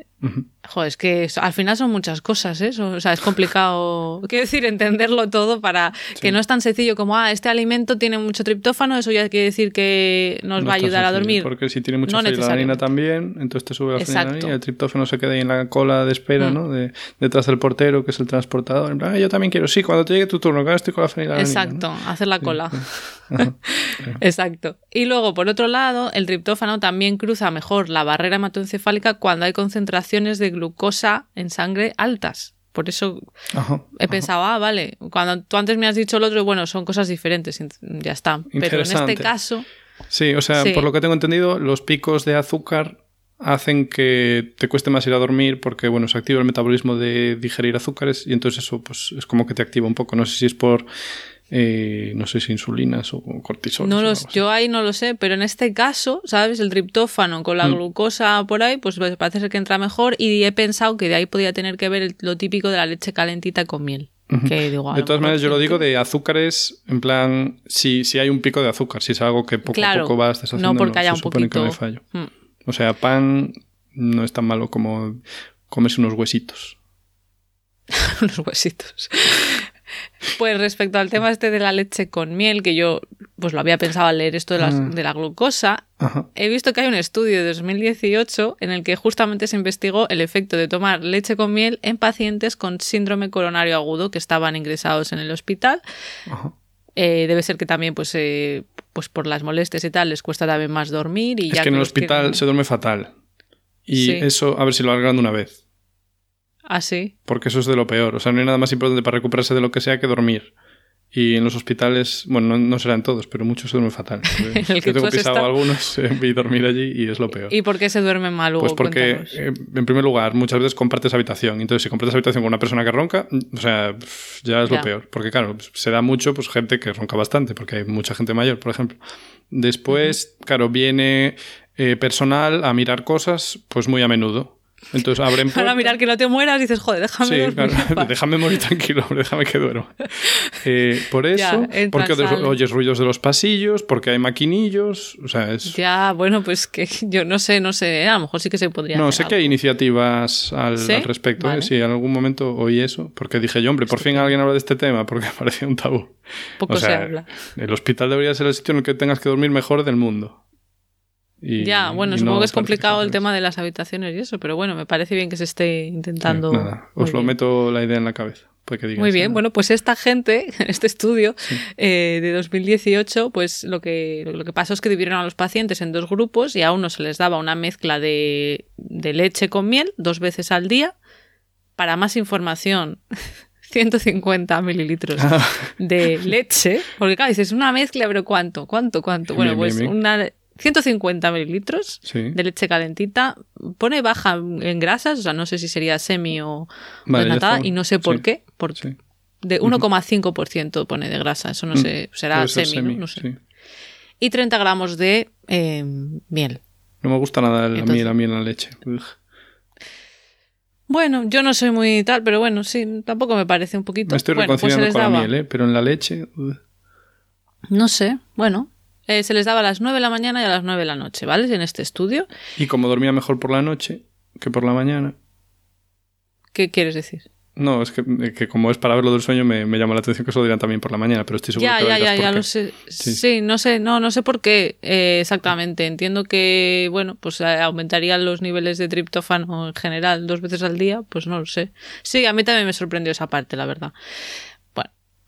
Speaker 1: Joder, es que al final son muchas cosas, ¿eh? O sea, es complicado, [LAUGHS] quiero decir, entenderlo todo para que no es tan sencillo como, ah, este alimento tiene mucho triptófano, eso ya quiere decir que nos
Speaker 2: No
Speaker 1: va a ayudar a dormir.
Speaker 2: Porque si tiene mucha
Speaker 1: No
Speaker 2: fenilalanina también, entonces te sube la fenilalanina y el triptófano se queda ahí en la cola de espera,
Speaker 1: Mm.
Speaker 2: ¿no? De, detrás del portero, que es el transportador. En plan, "Ah, yo también quiero. Sí, cuando te llegue tu turno, ahora estoy con la fenilalanina.
Speaker 1: Exacto, hacer la cola. [LAUGHS] [LAUGHS] Exacto. Y luego, por otro lado, el triptófano también cruza mejor la barrera hematoencefálica cuando hay de glucosa en sangre altas. Por eso
Speaker 2: Ajá.
Speaker 1: he pensado, ah, vale, cuando tú antes me has dicho el otro, bueno, son cosas diferentes, ya está. Pero en este caso,
Speaker 2: Sí, o sea,
Speaker 1: Sí.
Speaker 2: por lo que tengo entendido, los picos de azúcar hacen que te cueste más ir a dormir porque, bueno, se activa el metabolismo de digerir azúcares y entonces eso, pues, es como que te activa un poco. No sé si es por, eh, no sé si insulinas o cortisol.
Speaker 1: no los, yo ahí no lo sé, pero en este caso, ¿sabes? El triptófano con la
Speaker 2: Mm.
Speaker 1: glucosa por ahí, pues parece ser que entra mejor y he pensado que de ahí podía tener que ver el- lo típico de la leche calentita con miel. Que digo, a
Speaker 2: De todas maneras, yo lo digo de azúcares, en plan, si, si hay un pico de azúcar, si es algo que poco
Speaker 1: Claro,
Speaker 2: a poco vas deshaciendo,
Speaker 1: no porque haya
Speaker 2: se
Speaker 1: un
Speaker 2: supone que no
Speaker 1: poquito-
Speaker 2: fallo.
Speaker 1: Mm.
Speaker 2: O sea, pan no es tan malo como comerse unos huesitos. [LAUGHS]
Speaker 1: unos huesitos. Pues respecto al tema este de la leche con miel, que yo pues lo había pensado al leer esto de, las-
Speaker 2: Ah.
Speaker 1: de la glucosa,
Speaker 2: Ajá.
Speaker 1: he visto que hay un estudio de 2018 en el que justamente se investigó el efecto de tomar leche con miel en pacientes con síndrome coronario agudo que estaban ingresados en el hospital.
Speaker 2: Ajá.
Speaker 1: Eh, debe ser que también, pues, eh, pues por las molestias y tal, les cuesta también más dormir. Y
Speaker 2: es
Speaker 1: ya
Speaker 2: que en el hospital se duerme fatal. Y
Speaker 1: Sí.
Speaker 2: eso, a ver si lo alargan de una vez.
Speaker 1: Ah, sí.
Speaker 2: Porque eso es de lo peor. O sea, no hay nada más importante para recuperarse de lo que sea que dormir. Y en los hospitales, bueno, no, no serán todos, pero muchos duermen fatal. [LAUGHS]
Speaker 1: el que
Speaker 2: Yo tengo pisado
Speaker 1: estado.
Speaker 2: algunos, [LAUGHS] eh, vi dormir allí y es lo peor.
Speaker 1: ¿Y por qué se duermen mal luego?
Speaker 2: Pues porque, eh, en primer lugar, muchas veces compartes habitación. Entonces, si compartes habitación con una persona que ronca, mm, o sea, ya es
Speaker 1: Ya.
Speaker 2: lo peor. Porque, claro, se da mucho pues gente que ronca bastante, porque hay mucha gente mayor, por ejemplo. Después, claro, viene eh, personal a mirar cosas, pues muy a menudo. Entonces, abren
Speaker 1: Para mirar que no te mueras, dices, joder, déjame
Speaker 2: Sí,
Speaker 1: dormir.
Speaker 2: claro,
Speaker 1: en paz".
Speaker 2: déjame morir tranquilo, déjame que duermo. Eh, por eso,
Speaker 1: Ya,
Speaker 2: porque oyes ruidos de los pasillos, porque hay maquinillos, o sea, es...
Speaker 1: Ya, bueno, pues que yo no sé, no sé, a lo mejor sí que se podría
Speaker 2: No,
Speaker 1: hacer
Speaker 2: sé que hay iniciativas al,
Speaker 1: ¿Sí?
Speaker 2: al respecto. ¿eh?
Speaker 1: Vale.
Speaker 2: Sí, en algún momento oí eso, porque dije yo, hombre, por fin alguien habla de este tema, porque [LAUGHS] parecía un tabú.
Speaker 1: Poco
Speaker 2: o sea,
Speaker 1: se habla.
Speaker 2: El hospital debería ser el sitio en el que tengas que dormir mejor del mundo. Y-
Speaker 1: ya, bueno, supongo
Speaker 2: no
Speaker 1: que es complicado el tema de las habitaciones y eso, pero bueno, me parece bien que se esté
Speaker 2: Sí,
Speaker 1: intentando.
Speaker 2: nada, os lo
Speaker 1: bien.
Speaker 2: meto la idea en la cabeza. para que digáis,
Speaker 1: Muy bien,
Speaker 2: "Ah".
Speaker 1: bueno, pues esta gente, [LAUGHS] en este estudio eh, de 2018, pues lo que, lo que pasó es que dividieron a los pacientes en dos grupos y a uno se les daba una mezcla de, de leche con miel dos veces al día. Para más información, [LAUGHS] 150 mililitros
Speaker 2: Ah.
Speaker 1: de leche, porque claro, dices una mezcla, pero ¿cuánto? ¿Cuánto? ¿Cuánto? Bueno,
Speaker 2: Bien,
Speaker 1: pues
Speaker 2: bien, bien.
Speaker 1: una 150 mililitros
Speaker 2: Sí.
Speaker 1: de leche calentita, pone baja en grasas, o sea, no sé si sería semi o
Speaker 2: Vale,
Speaker 1: desnatada, y no sé por
Speaker 2: Sí,
Speaker 1: qué, por,
Speaker 2: sí.
Speaker 1: de 1,5% pone de grasa, eso no sé, será semi, ¿no? No sé. Y 30 gramos de eh, miel.
Speaker 2: No me gusta nada la miel, la miel en la leche.
Speaker 1: Bueno, yo no soy muy tal, pero bueno, sí, tampoco me parece un poquito.
Speaker 2: Me estoy
Speaker 1: bueno, pues
Speaker 2: reconciliando con la miel, ¿eh? pero en la leche.
Speaker 1: no sé, bueno, eh, se les daba a las 9 de la mañana y a las 9 de la noche, ¿vale? En este estudio.
Speaker 2: Y como dormía mejor por la noche que por la mañana.
Speaker 1: ¿Qué quieres decir?
Speaker 2: No, es que, que como es para ver lo del sueño, me, me llama la atención que eso lo dirán también por la mañana, pero estoy seguro
Speaker 1: Ya,
Speaker 2: que
Speaker 1: ya, ya, ya lo sé. Sí.
Speaker 2: Sí.
Speaker 1: no sé, no, no sé por qué eh, exactamente. Entiendo que, bueno, pues eh, aumentarían los niveles de triptófano en general dos veces al día, pues no lo sé. Sí, a mí también me sorprendió esa parte, la verdad.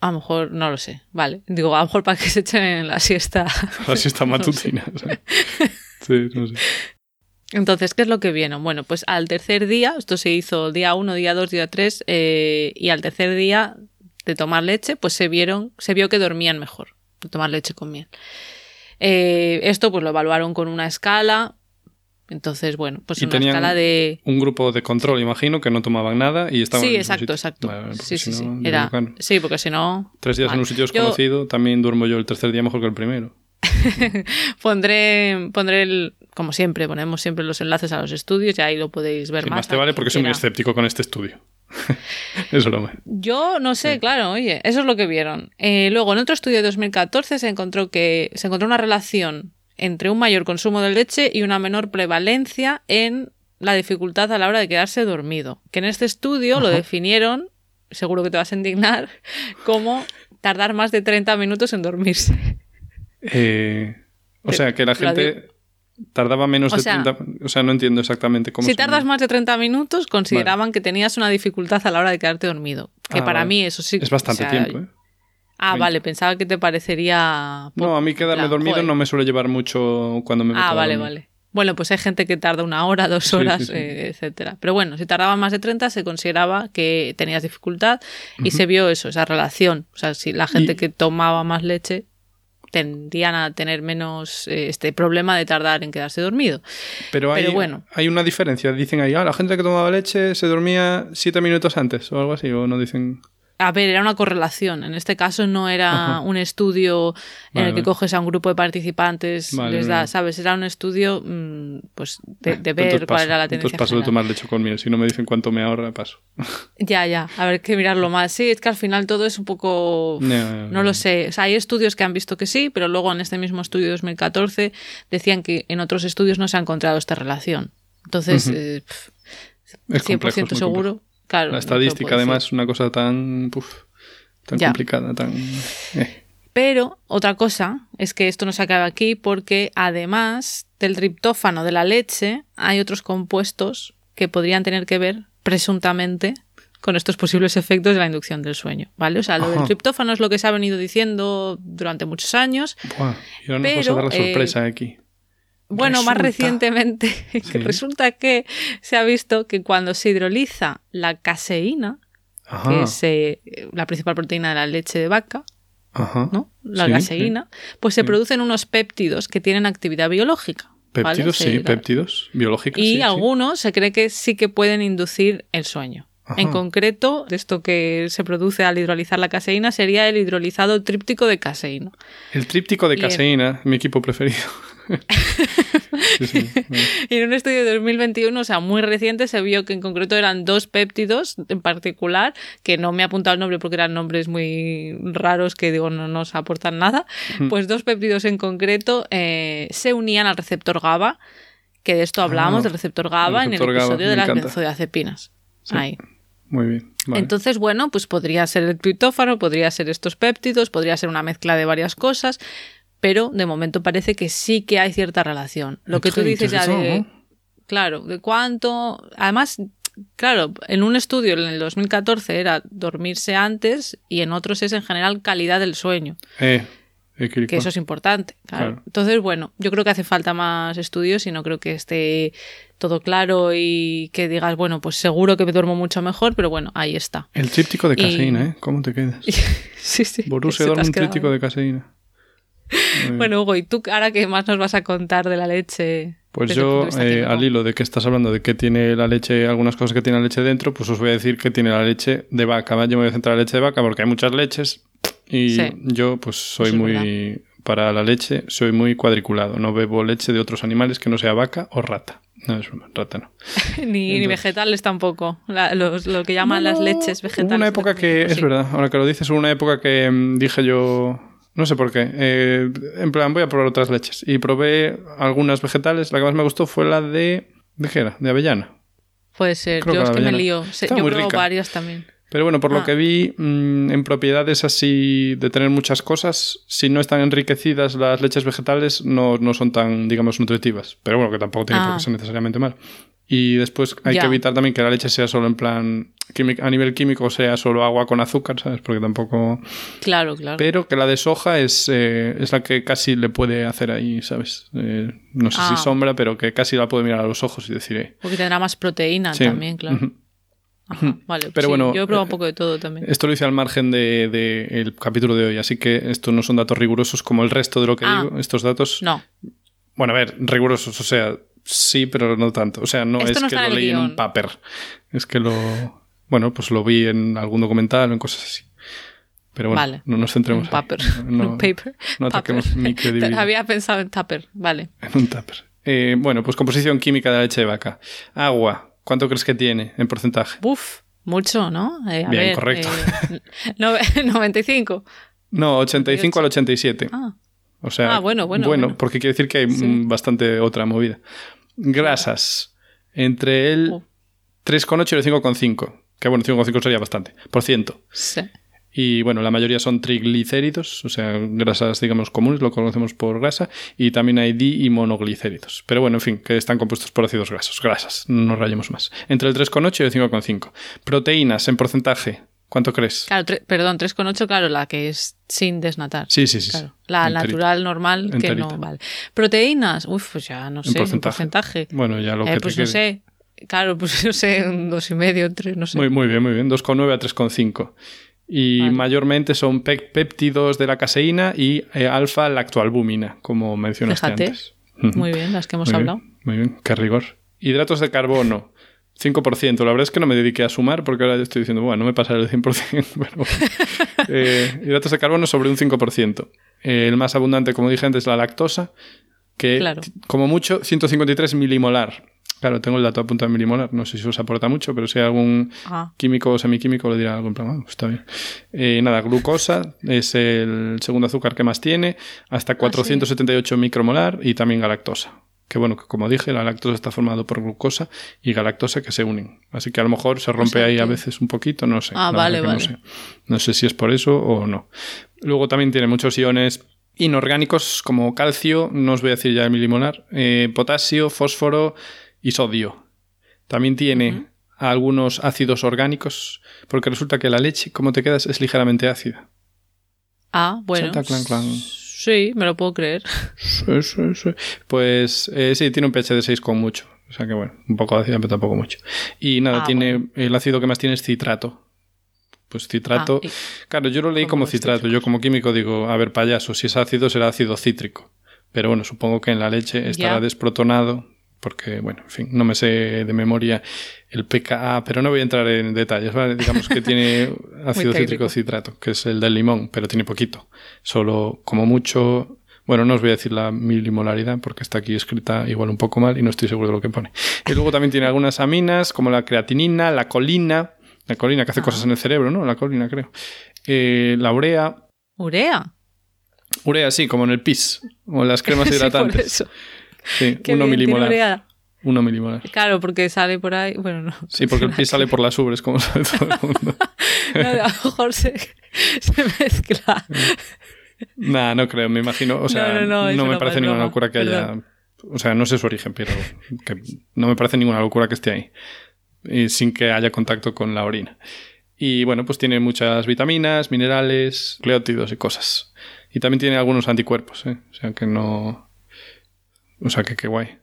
Speaker 1: A lo mejor no lo sé, vale. Digo, a lo mejor para que se echen en la siesta. [LAUGHS]
Speaker 2: La siesta [LAUGHS]
Speaker 1: No sé.
Speaker 2: matutina. o sea. Sí, no sé.
Speaker 1: Entonces, ¿qué es lo que vieron? Bueno, pues al tercer día, esto se hizo día 1, día 2, día 3, y al tercer día de tomar leche, pues se vieron, se vio que dormían mejor, de tomar leche con miel. Eh, esto pues lo evaluaron con una escala. Entonces, bueno, pues
Speaker 2: Y
Speaker 1: una escala de.
Speaker 2: Un grupo de control, imagino, que no tomaban nada y estaban en
Speaker 1: Sí,
Speaker 2: mismo
Speaker 1: exacto,
Speaker 2: sitio.
Speaker 1: exacto.
Speaker 2: Vale,
Speaker 1: sí, sí, sí. Era- sí, porque si no.
Speaker 2: Tres días
Speaker 1: Vale.
Speaker 2: en un sitio
Speaker 1: Yo-
Speaker 2: desconocido, también duermo yo el tercer día mejor que el primero. [LAUGHS]
Speaker 1: Pondré, pondré el, como siempre, ponemos siempre los enlaces a los estudios y ahí lo podéis ver
Speaker 2: Sí,
Speaker 1: más.
Speaker 2: más te vale porque soy muy escéptico con este estudio. Eso lo me.
Speaker 1: Yo no sé, claro, oye, eso es lo que vieron. Eh, luego, en otro estudio de 2014 se encontró que se encontró una relación entre un mayor consumo de leche y una menor prevalencia en la dificultad a la hora de quedarse dormido. Que en este estudio lo definieron, seguro que te vas a indignar, [LAUGHS] como tardar más de 30 minutos en dormirse.
Speaker 2: Eh, o sea, que la gente tardaba menos
Speaker 1: O
Speaker 2: de
Speaker 1: sea-
Speaker 2: 30... O sea, no entiendo exactamente cómo
Speaker 1: Si tardas más de 30 minutos, consideraban que tenías una dificultad a la hora de quedarte dormido. Que
Speaker 2: Ah,
Speaker 1: para
Speaker 2: vale.
Speaker 1: mí eso sí.
Speaker 2: Es bastante
Speaker 1: o sea,
Speaker 2: tiempo, ¿eh?
Speaker 1: Ah, vale, pensaba que te parecería.
Speaker 2: No, a mí quedarme dormido
Speaker 1: joder.
Speaker 2: no me suele llevar mucho cuando me meto
Speaker 1: Ah,
Speaker 2: a
Speaker 1: vale,
Speaker 2: dormir.
Speaker 1: vale. Bueno, pues hay gente que tarda una hora, dos horas,
Speaker 2: sí, sí.
Speaker 1: eh, etcétera. Pero bueno, si tardaba más de 30 se consideraba que tenías dificultad y se vio eso, esa relación. O sea, si la gente
Speaker 2: Y-
Speaker 1: que tomaba más leche tendrían a tener menos eh, este problema de tardar en quedarse dormido.
Speaker 2: Pero hay,
Speaker 1: Pero bueno.
Speaker 2: hay una diferencia. Dicen ahí, ah, la gente que tomaba leche se dormía siete minutos antes o algo así, o no dicen...
Speaker 1: A ver, era una correlación. En este caso no era
Speaker 2: Ajá.
Speaker 1: un estudio en el que
Speaker 2: vale.
Speaker 1: coges a un grupo de participantes,
Speaker 2: Vale,
Speaker 1: les da. ¿sabes? Era un estudio mm, pues de, de ver cuál
Speaker 2: paso.
Speaker 1: era la
Speaker 2: Entonces
Speaker 1: tendencia.
Speaker 2: paso de
Speaker 1: general.
Speaker 2: tomar leche con miel. Si no me dicen cuánto me ahorra, paso. [LAUGHS]
Speaker 1: Ya, ya, a ver, que mirarlo más. Sí, es que al final todo es un poco...
Speaker 2: No, no,
Speaker 1: No lo sé. O sea, hay estudios que han visto que sí, pero luego en este mismo estudio de 2014 decían que en otros estudios no se ha encontrado esta relación. Entonces,
Speaker 2: Ujú.
Speaker 1: eh, pf,
Speaker 2: Es
Speaker 1: 100%
Speaker 2: complejo, es muy
Speaker 1: seguro.
Speaker 2: complejo.
Speaker 1: Claro,
Speaker 2: La
Speaker 1: no
Speaker 2: estadística, además, es una cosa tan... puf, tan
Speaker 1: Ya.
Speaker 2: complicada, tan... eh.
Speaker 1: Pero otra cosa es que esto no se acaba aquí porque además del triptófano de la leche hay otros compuestos que podrían tener que ver presuntamente con estos posibles efectos de la inducción del sueño, ¿vale? O sea, lo del triptófano es lo que se ha venido diciendo durante muchos años.
Speaker 2: Buah, y ahora nos vas a
Speaker 1: Pero,
Speaker 2: dar la
Speaker 1: eh,
Speaker 2: sorpresa aquí.
Speaker 1: Bueno, más recientemente, [LAUGHS] que
Speaker 2: Sí.
Speaker 1: resulta que se ha visto que cuando se hidroliza la caseína,
Speaker 2: Ajá.
Speaker 1: que es eh, la principal proteína de la leche de vaca,
Speaker 2: Ajá.
Speaker 1: ¿no? La
Speaker 2: Sí,
Speaker 1: caseína, pues se
Speaker 2: Sí.
Speaker 1: producen unos péptidos que tienen actividad biológica.
Speaker 2: Péptidos, sí,
Speaker 1: la-
Speaker 2: péptidos biológicos.
Speaker 1: Y algunos se cree que sí que pueden inducir el sueño.
Speaker 2: Ajá.
Speaker 1: En concreto, esto que se produce al hidrolizar la caseína sería el hidrolizado tríptico de caseína.
Speaker 2: El tríptico de caseína, mi equipo preferido. [LAUGHS] Sí, sí, [LAUGHS] bueno.
Speaker 1: Y en un estudio de 2021, o sea, muy reciente, se vio que en concreto eran dos péptidos en particular, que no me he apuntado el nombre porque eran nombres muy raros que digo no nos aportan nada, pues dos péptidos en concreto eh, se unían al receptor GABA, que de esto
Speaker 2: Ah,
Speaker 1: del receptor GABA,
Speaker 2: el
Speaker 1: en el
Speaker 2: GABA,
Speaker 1: episodio de las
Speaker 2: encanta.
Speaker 1: benzodiazepinas.
Speaker 2: Sí.
Speaker 1: Ahí.
Speaker 2: Muy bien. vale.
Speaker 1: Entonces, bueno, pues podría ser el triptófano, podría ser estos péptidos, podría ser una mezcla de varias cosas, pero de momento parece que sí que hay cierta relación. Lo que tú dices ya de,
Speaker 2: interesante,
Speaker 1: claro, de cuánto, además, claro, en un estudio en el 2014 era dormirse antes y en otros es en general calidad del sueño,
Speaker 2: Eh,
Speaker 1: que eso es importante. Claro.
Speaker 2: Claro.
Speaker 1: Entonces, bueno, yo creo que hace falta más estudios y no creo que esté todo claro y que digas, bueno, pues seguro que me duermo mucho mejor, pero bueno, ahí está.
Speaker 2: El tríptico de
Speaker 1: Y-
Speaker 2: caseína, ¿eh? ¿Cómo te quedas? [LAUGHS]
Speaker 1: sí, sí.
Speaker 2: Borussia duerme un tríptico de caseína.
Speaker 1: Bueno, Hugo, ¿y tú ahora qué más nos vas a contar de la leche?
Speaker 2: Pues yo, eh, al hilo de que estás hablando de que tiene la leche, algunas cosas que tiene la leche dentro, pues os voy a decir que tiene la leche de vaca. Yo me voy a centrar en la leche de vaca porque hay muchas leches y
Speaker 1: Sí.
Speaker 2: yo pues soy
Speaker 1: Eso es
Speaker 2: muy, para la leche, soy muy cuadriculado. No bebo leche de otros animales que no sea vaca o rata. No, es broma, rata no. [LAUGHS]
Speaker 1: ni, ni vegetales tampoco. La- los- lo que llaman las leches vegetales.
Speaker 2: Hubo una época que,
Speaker 1: Sí.
Speaker 2: es verdad, ahora que lo dices, hubo una época que mm, dije yo, no sé por qué, eh, en plan, voy a probar otras leches. Y probé algunas vegetales, la que más me gustó fue la de, ¿de qué era? De avellana.
Speaker 1: Puede ser.
Speaker 2: Creo
Speaker 1: yo
Speaker 2: que
Speaker 1: es que me lío. Se- yo pruebo
Speaker 2: rica.
Speaker 1: varias también.
Speaker 2: Pero bueno, por
Speaker 1: Ah.
Speaker 2: lo que vi, mm, en propiedades así de tener muchas cosas, si no están enriquecidas las leches vegetales, no, no son tan, digamos, nutritivas. Pero bueno, que tampoco tiene por
Speaker 1: Ah.
Speaker 2: qué ser necesariamente mal. Y después hay que evitar también que la leche sea solo en plan, a nivel químico sea solo agua con azúcar, ¿sabes? Porque tampoco...
Speaker 1: Claro, claro.
Speaker 2: Pero que la de soja es, eh, es la que casi le puede hacer ahí, ¿sabes? Eh, no sé
Speaker 1: Ah.
Speaker 2: si sombra, pero que casi la puede mirar a los ojos y decir, eh,
Speaker 1: Porque tendrá más proteína
Speaker 2: sí.
Speaker 1: también, claro. Ajá, vale.
Speaker 2: Pero
Speaker 1: sí,
Speaker 2: bueno,
Speaker 1: Yo he probado un poco de todo también.
Speaker 2: Esto lo hice al margen del de, el capítulo de hoy, así que estos no son datos rigurosos como el resto de lo que
Speaker 1: Ah.
Speaker 2: digo. Estos datos,
Speaker 1: No.
Speaker 2: bueno, a ver, rigurosos, o sea, sí, pero no tanto. O sea, no
Speaker 1: Esto
Speaker 2: es
Speaker 1: no
Speaker 2: que lo
Speaker 1: en
Speaker 2: leí en un paper. Es que lo, bueno, pues lo vi en algún documental o en cosas así. Pero bueno,
Speaker 1: Vale.
Speaker 2: no nos centremos ahí.
Speaker 1: paper.
Speaker 2: No,
Speaker 1: un [LAUGHS] paper.
Speaker 2: no ataquemos mi credibilidad.
Speaker 1: Había pensado en tupper. Vale.
Speaker 2: En un tupper. Eh, bueno, pues composición química de la leche de vaca. Agua, ¿cuánto crees que tiene en porcentaje?
Speaker 1: Buf, mucho, ¿no? Eh, a
Speaker 2: Bien,
Speaker 1: ver,
Speaker 2: correcto.
Speaker 1: eh, nove- [LAUGHS] 95.
Speaker 2: No, [LAUGHS] 85 al 87.
Speaker 1: Ah,
Speaker 2: O sea,
Speaker 1: Ah, bueno, bueno, bueno.
Speaker 2: porque quiere decir que hay
Speaker 1: Sí.
Speaker 2: mm, bastante otra movida. Grasas. Entre el
Speaker 1: Oh.
Speaker 2: 3,8 y el 5,5. Que bueno, 5,5 sería bastante. Por ciento.
Speaker 1: sí.
Speaker 2: Y bueno, la mayoría son triglicéridos, o sea, grasas, digamos, comunes, lo conocemos por grasa. Y también hay di y monoglicéridos. Pero bueno, en fin, que están compuestos por ácidos grasos. Grasas, no rayemos más. Entre el 3,8 y el 5,5. Proteínas en porcentaje. ¿Cuánto crees?
Speaker 1: Claro, tre- perdón, 3,8, claro, la que es sin desnatar.
Speaker 2: Sí, sí, sí.
Speaker 1: Claro, la
Speaker 2: Enterita.
Speaker 1: natural, normal, que
Speaker 2: Enterita.
Speaker 1: no, vale. Proteínas, uf, pues ya no sé, en
Speaker 2: porcentaje.
Speaker 1: porcentaje.
Speaker 2: Bueno, ya lo
Speaker 1: Eh,
Speaker 2: que
Speaker 1: pues
Speaker 2: te
Speaker 1: no
Speaker 2: quede.
Speaker 1: sé, claro, pues [LAUGHS] no sé, un dos y medio, un tres, no sé.
Speaker 2: Muy, muy bien, muy bien. 2,9 a 3,5. Y
Speaker 1: Vale.
Speaker 2: mayormente son pec- péptidos de la caseína y eh, alfa-lactoalbúmina, como mencionaste
Speaker 1: Fíjate.
Speaker 2: antes.
Speaker 1: Muy bien, las que hemos
Speaker 2: Muy
Speaker 1: hablado.
Speaker 2: bien, muy bien, qué rigor. Hidratos de carbono, 5%. La verdad es que no me dediqué a sumar porque ahora estoy diciendo, bueno, no me pasaré el 100%. [LAUGHS] Pero, bueno. Eh, hidratos de carbono sobre un 5%. Eh, el más abundante, como dije antes, la lactosa, que
Speaker 1: Claro.
Speaker 2: como mucho 153 milimolar. Claro, tengo el dato apuntado en milimolar. No sé si os aporta mucho, pero si hay algún
Speaker 1: Ah,
Speaker 2: químico o semiquímico le dirá algo en plan, "Ah, está bien. Eh, nada, glucosa es el segundo azúcar que más tiene, hasta 478 micromolar y también galactosa. Que bueno, que como dije, la lactosa está formado por glucosa y galactosa que se unen. Así que a lo mejor se rompe
Speaker 1: sea
Speaker 2: ahí a veces un poquito, no sé.
Speaker 1: Ah, vale, vale.
Speaker 2: No sé. no sé si es por eso o no. Luego también tiene muchos iones inorgánicos como calcio, no os voy a decir ya el milimolar, eh, potasio, fósforo y sodio. También tiene algunos ácidos orgánicos, porque resulta que la leche, como te quedas, es ligeramente ácida.
Speaker 1: Ah, bueno.
Speaker 2: Clan, clan.
Speaker 1: Sí, me lo puedo creer. [LAUGHS]
Speaker 2: Sí, sí, sí. Pues eh, sí, tiene un pH de 6 con mucho. O sea que bueno, un poco ácida, pero tampoco mucho. Y nada,
Speaker 1: Ah,
Speaker 2: tiene el ácido que más tiene es citrato. Pues citrato.
Speaker 1: Ah,
Speaker 2: Claro, yo lo leí
Speaker 1: como
Speaker 2: citrato. Yo como químico digo, a ver, payaso, si es ácido será ácido cítrico. Pero bueno, supongo que en la leche estará desprotonado. Porque, bueno, en fin, no me sé de memoria el pKa, pero no voy a entrar en detalles, ¿vale? Digamos que tiene [LAUGHS] ácido cítrico citrato, que es el del limón, pero tiene poquito. Solo, como mucho, bueno, no os voy a decir la milimolaridad porque está aquí escrita igual un poco mal y no estoy seguro de lo que pone. Y luego también tiene algunas aminas, como la creatinina, la colina, la colina que hace
Speaker 1: Ah.
Speaker 2: cosas en el cerebro, ¿no? La colina, creo. Eh, la urea,
Speaker 1: Urea.
Speaker 2: urea, sí, como en el pis, o en las cremas [LAUGHS]
Speaker 1: Sí, por
Speaker 2: hidratantes.
Speaker 1: eso.
Speaker 2: Sí, [LAUGHS]
Speaker 1: Qué
Speaker 2: uno
Speaker 1: bien,
Speaker 2: milimolar. Uno milimolar.
Speaker 1: Claro, porque sale por ahí. Bueno, no.
Speaker 2: Sí, porque el pis [LAUGHS] sale por las ubres, como sabe todo el mundo. [LAUGHS]
Speaker 1: No, a lo mejor se, se mezcla.
Speaker 2: Nah, no creo, me imagino. O sea,
Speaker 1: No,
Speaker 2: no,
Speaker 1: no, no,
Speaker 2: me parece ninguna locura que haya. O sea, no sé su origen, pero que no me parece ninguna locura que esté ahí. Y sin que haya contacto con la orina. Y bueno, pues tiene muchas vitaminas, minerales, nucleótidos y cosas. Y también tiene algunos anticuerpos, ¿eh? O sea que no. O sea que qué guay.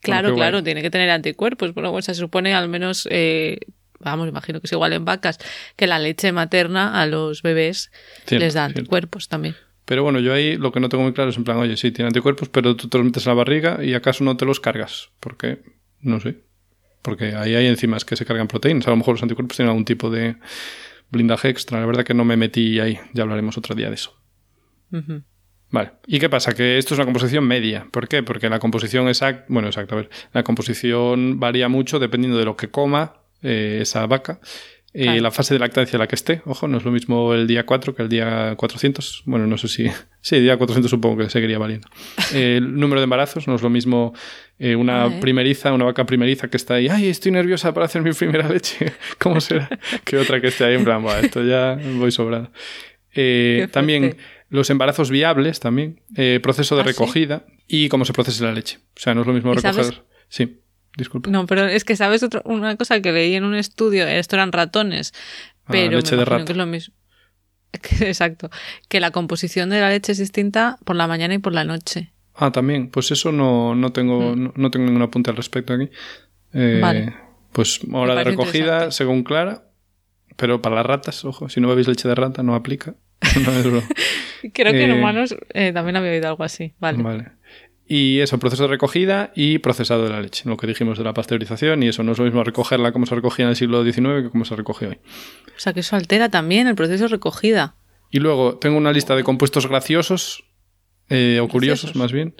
Speaker 1: Claro,
Speaker 2: qué guay.
Speaker 1: claro, tiene que tener anticuerpos. Bueno, pues se supone al menos, eh, vamos, imagino que es igual en vacas, que la leche materna a los bebés
Speaker 2: Cierto,
Speaker 1: les da
Speaker 2: cierto.
Speaker 1: anticuerpos también.
Speaker 2: Pero bueno, yo ahí lo que no tengo muy claro es en plan, oye, sí, tiene anticuerpos, pero tú te los metes en la barriga y acaso no te los cargas. ¿Por qué? No sé. Porque ahí hay enzimas que se cargan proteínas. A lo mejor los anticuerpos tienen algún tipo de blindaje extra. La verdad que no me metí ahí. Ya hablaremos otro día de eso. Vale. ¿Y qué pasa? Que esto es una composición media. ¿Por qué? Porque la composición exacta, bueno, exacta, a ver, la composición varía mucho dependiendo de lo que coma eh, esa vaca. Eh,
Speaker 1: Claro.
Speaker 2: La fase de lactancia en la que esté, ojo, no es lo mismo el día 4 que el día 400. Bueno, no sé si. [LAUGHS] Sí, el día 400 supongo que seguiría valiendo. Eh, el número de embarazos no es lo mismo una primeriza, una vaca primeriza que está ahí, ay, estoy nerviosa para hacer mi primera leche. [LAUGHS] ¿Cómo será? [LAUGHS] que otra que esté ahí en plan, "Buah, esto ya voy sobrado.
Speaker 1: Qué
Speaker 2: también
Speaker 1: fuerte.
Speaker 2: Los embarazos viables, también, eh, proceso de
Speaker 1: ¿Ah, sí?
Speaker 2: recogida y cómo se procesa la leche. O sea, no es lo mismo
Speaker 1: ¿Y
Speaker 2: recoger.
Speaker 1: sabes?
Speaker 2: Sí, disculpa.
Speaker 1: No, pero es que sabes otra- una cosa que leí en un estudio, esto eran ratones,
Speaker 2: Ah,
Speaker 1: pero
Speaker 2: leche
Speaker 1: me
Speaker 2: de rata.
Speaker 1: que es lo mismo. [LAUGHS] Exacto, que la composición de la leche es distinta por la mañana y por la noche.
Speaker 2: Ah, también. Pues eso no, no tengo,
Speaker 1: Mm.
Speaker 2: no, no tengo ningún apunte al respecto aquí. Eh,
Speaker 1: Vale.
Speaker 2: Pues hora de recogida, según Clara. Pero para las ratas, ojo, si no bebéis leche de rata, no aplica. No es broma.
Speaker 1: Creo que en
Speaker 2: Eh,
Speaker 1: humanos eh, también había oído algo así. Vale.
Speaker 2: Vale. Y eso, proceso de recogida y procesado de la leche. Lo que dijimos de la pasteurización. Y eso no es lo mismo recogerla como se recogía en el siglo XIX que como se recoge hoy.
Speaker 1: O sea que eso altera también el proceso de recogida.
Speaker 2: Y luego tengo una lista de compuestos graciosos, eh, o curiosos
Speaker 1: Graciosos.
Speaker 2: más bien.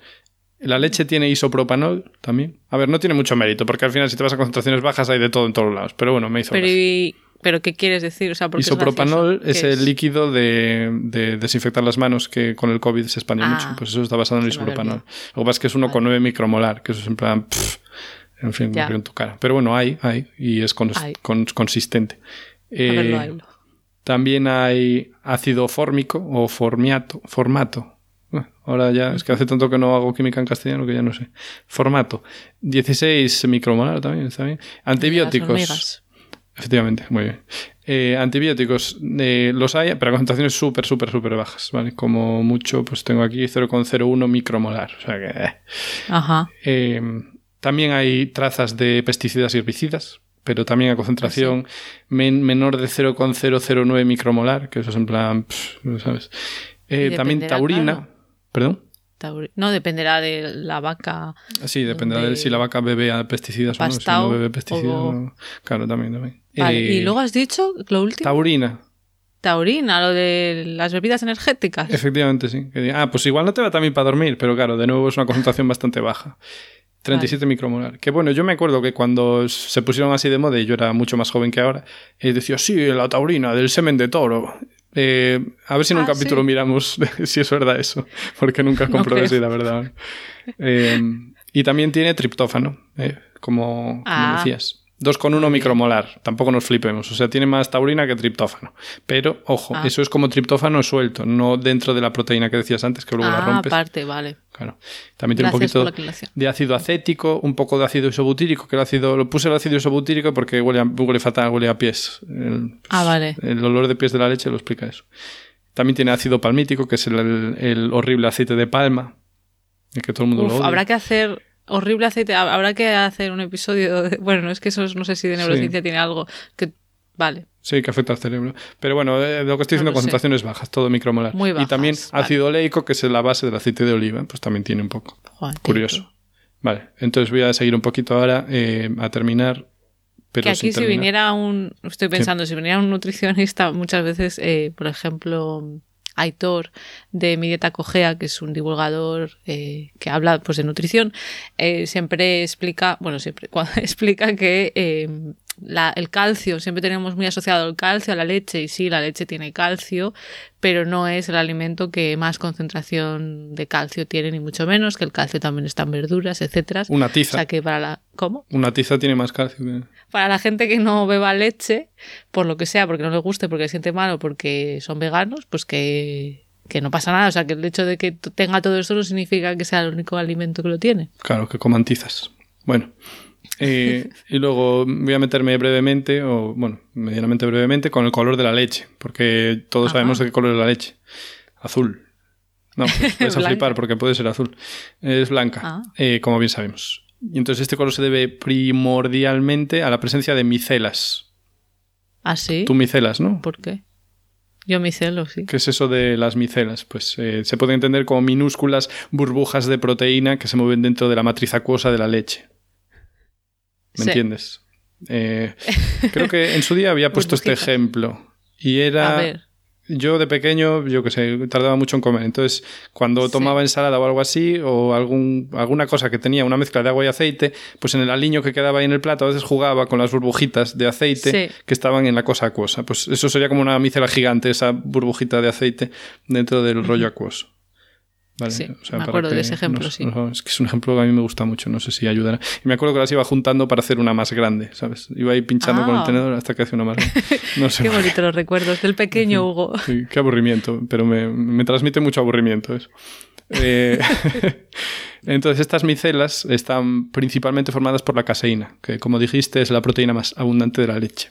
Speaker 2: La leche tiene isopropanol también. A ver, no tiene mucho mérito, porque al final si te vas a concentraciones bajas hay de todo en todos lados. Pero bueno, me hizo
Speaker 1: Pero, y- ¿pero ¿qué quieres decir? O sea, ¿por qué es
Speaker 2: Isopropanol es,
Speaker 1: ¿Qué
Speaker 2: el líquido de, de desinfectar las manos que con el COVID se expandió
Speaker 1: Ah,
Speaker 2: mucho. Pues eso está basado en el isopropanol. Lo que pasa es que es 1,9 micromolar, que eso es en plan... pff, en fin, me en tu cara. Pero bueno, hay, hay, y es cons-
Speaker 1: Hay.
Speaker 2: con- consistente.
Speaker 1: Verlo,
Speaker 2: Eh, también hay ácido fórmico o formiato, formato. Bueno, Ahora ya, es que hace tanto que no hago química en castellano que ya no sé. Formato. 16 micromolar también, está bien. Antibióticos. Efectivamente, muy bien. Eh, antibióticos, eh, los hay, pero a concentraciones súper, súper, súper bajas, ¿vale? Como mucho, pues tengo aquí 0,01 micromolar. O sea que... eh.
Speaker 1: Ajá.
Speaker 2: También hay trazas de pesticidas y herbicidas, pero también a concentración men- menor de 0,009 micromolar, que eso es en plan, pff, ¿sabes? Eh, también taurina.
Speaker 1: claro.
Speaker 2: ¿Perdón?
Speaker 1: No, dependerá de la vaca.
Speaker 2: Sí, dependerá de si la vaca bebe a pesticidas o no. Si no bebe pesticidas,
Speaker 1: o-
Speaker 2: no. claro, también, también.
Speaker 1: Vale,
Speaker 2: Eh,
Speaker 1: y luego has dicho lo último.
Speaker 2: Taurina,
Speaker 1: Taurina, lo de las bebidas energéticas.
Speaker 2: efectivamente, sí. Ah, pues igual no te va también para dormir, pero claro, de nuevo es una concentración bastante baja. 37 micromolar. Que bueno, yo me acuerdo que cuando se pusieron así de moda y yo era mucho más joven que ahora, eh, decía, sí, la taurina del semen de toro. Eh, a ver si en un
Speaker 1: Ah,
Speaker 2: capítulo
Speaker 1: sí.
Speaker 2: miramos [LAUGHS] si es verdad eso, porque nunca
Speaker 1: No
Speaker 2: comprobé
Speaker 1: creo.
Speaker 2: si era verdad. [LAUGHS] Eh, y también tiene triptófano, como, como
Speaker 1: Ah.
Speaker 2: decías. 2,1 micromolar. Tampoco nos flipemos. O sea, tiene más taurina que triptófano. Pero, ojo,
Speaker 1: Ah.
Speaker 2: eso es como triptófano suelto, no dentro de la proteína que decías antes, que luego la
Speaker 1: Ah,
Speaker 2: rompes.
Speaker 1: aparte, vale.
Speaker 2: Claro. También tiene
Speaker 1: Gracias
Speaker 2: un poquito de ácido acético, un poco de ácido isobutírico, que el ácido, lo puse el ácido isobutírico porque huele, a- huele fatal, huele a pies. El,
Speaker 1: Ah, vale.
Speaker 2: el olor de pies de la leche lo explica eso. También tiene ácido palmítico, que es el, el- el horrible aceite de palma, el que todo el mundo
Speaker 1: Uf,
Speaker 2: lo odia.
Speaker 1: habrá que hacer horrible aceite. hab- Habrá que hacer un episodio. de- [LAUGHS] bueno, no es que eso no sé si de neurociencia tiene algo que. Vale.
Speaker 2: Sí, que afecta al cerebro. Pero bueno, eh, lo que estoy diciendo,
Speaker 1: No sé.
Speaker 2: concentraciones bajas, todo micromolar.
Speaker 1: Muy
Speaker 2: y
Speaker 1: bajas,
Speaker 2: también
Speaker 1: vale.
Speaker 2: ácido oleico, que es la base del aceite de oliva, pues también tiene un poco.
Speaker 1: Joder,
Speaker 2: Curioso. Vale, entonces voy a seguir un poquito ahora eh, a terminar. Pero
Speaker 1: que aquí si
Speaker 2: terminar.
Speaker 1: viniera un, estoy pensando, si viniera un nutricionista, muchas veces, eh, por ejemplo, Aitor de Mi Dieta Cogea, que es un divulgador eh, que habla pues de nutrición, eh, siempre explica, bueno, siempre [LAUGHS] cuando explica que eh, la- el calcio, siempre tenemos muy asociado el calcio a la leche, y sí, la leche tiene calcio, pero no es el alimento que más concentración de calcio tiene, ni mucho menos, que el calcio también está en verduras, etcétera.
Speaker 2: Una
Speaker 1: O
Speaker 2: tiza.
Speaker 1: sea que para la. ¿Cómo?
Speaker 2: Una tiza tiene más calcio que...
Speaker 1: para la gente que no beba leche, por lo que sea, porque no le guste, porque se siente mal o porque son veganos, pues que, que no pasa nada. O sea, que el hecho de que tenga todo esto no significa que sea el único alimento que lo tiene.
Speaker 2: Claro, que coman tizas. Bueno. Eh, y luego voy a meterme brevemente, o bueno, medianamente brevemente, con el color de la leche, porque todos
Speaker 1: Ajá.
Speaker 2: sabemos de qué color es la leche. Azul. No, pues [LAUGHS] puedes a flipar porque puede ser azul. Es blanca,
Speaker 1: Ah.
Speaker 2: eh, como bien sabemos. Y entonces este color se debe primordialmente a la presencia de micelas.
Speaker 1: ¿Ah, sí?
Speaker 2: Tú micelas, ¿no?
Speaker 1: ¿Por qué? Yo mi celo, sí.
Speaker 2: ¿Qué es eso de las micelas? Pues eh, se puede entender como minúsculas burbujas de proteína que se mueven dentro de la matriz acuosa de la leche. ¿Me
Speaker 1: Sí.
Speaker 2: entiendes? Eh, creo que en su día había [LAUGHS] puesto este ejemplo. Y era.
Speaker 1: A ver.
Speaker 2: Yo de pequeño, yo que sé, tardaba mucho en comer. Entonces, cuando
Speaker 1: Sí.
Speaker 2: tomaba ensalada o algo así, o algún, alguna cosa que tenía una mezcla de agua y aceite, pues en el aliño que quedaba ahí en el plato a veces jugaba con las burbujitas de aceite
Speaker 1: Sí.
Speaker 2: que estaban en la cosa acuosa. Pues eso sería como una micela gigante, esa burbujita de aceite dentro del rollo acuoso. Vale,
Speaker 1: Sí, me acuerdo de ese ejemplo,
Speaker 2: nos-
Speaker 1: sí.
Speaker 2: no, es que es un ejemplo que a mí me gusta mucho, no sé si ayudará. Y me acuerdo que las iba juntando para hacer una más grande, ¿sabes? Iba ahí pinchando con el
Speaker 1: Ah.
Speaker 2: tenedor hasta que hacía una más grande. No [LAUGHS] sé.
Speaker 1: Qué bonito los recuerdos del pequeño Hugo.
Speaker 2: Sí, qué aburrimiento, pero me, me transmite mucho aburrimiento eso. Eh, [LAUGHS] entonces, estas micelas están principalmente formadas por la caseína, que como dijiste es la proteína más abundante de la leche.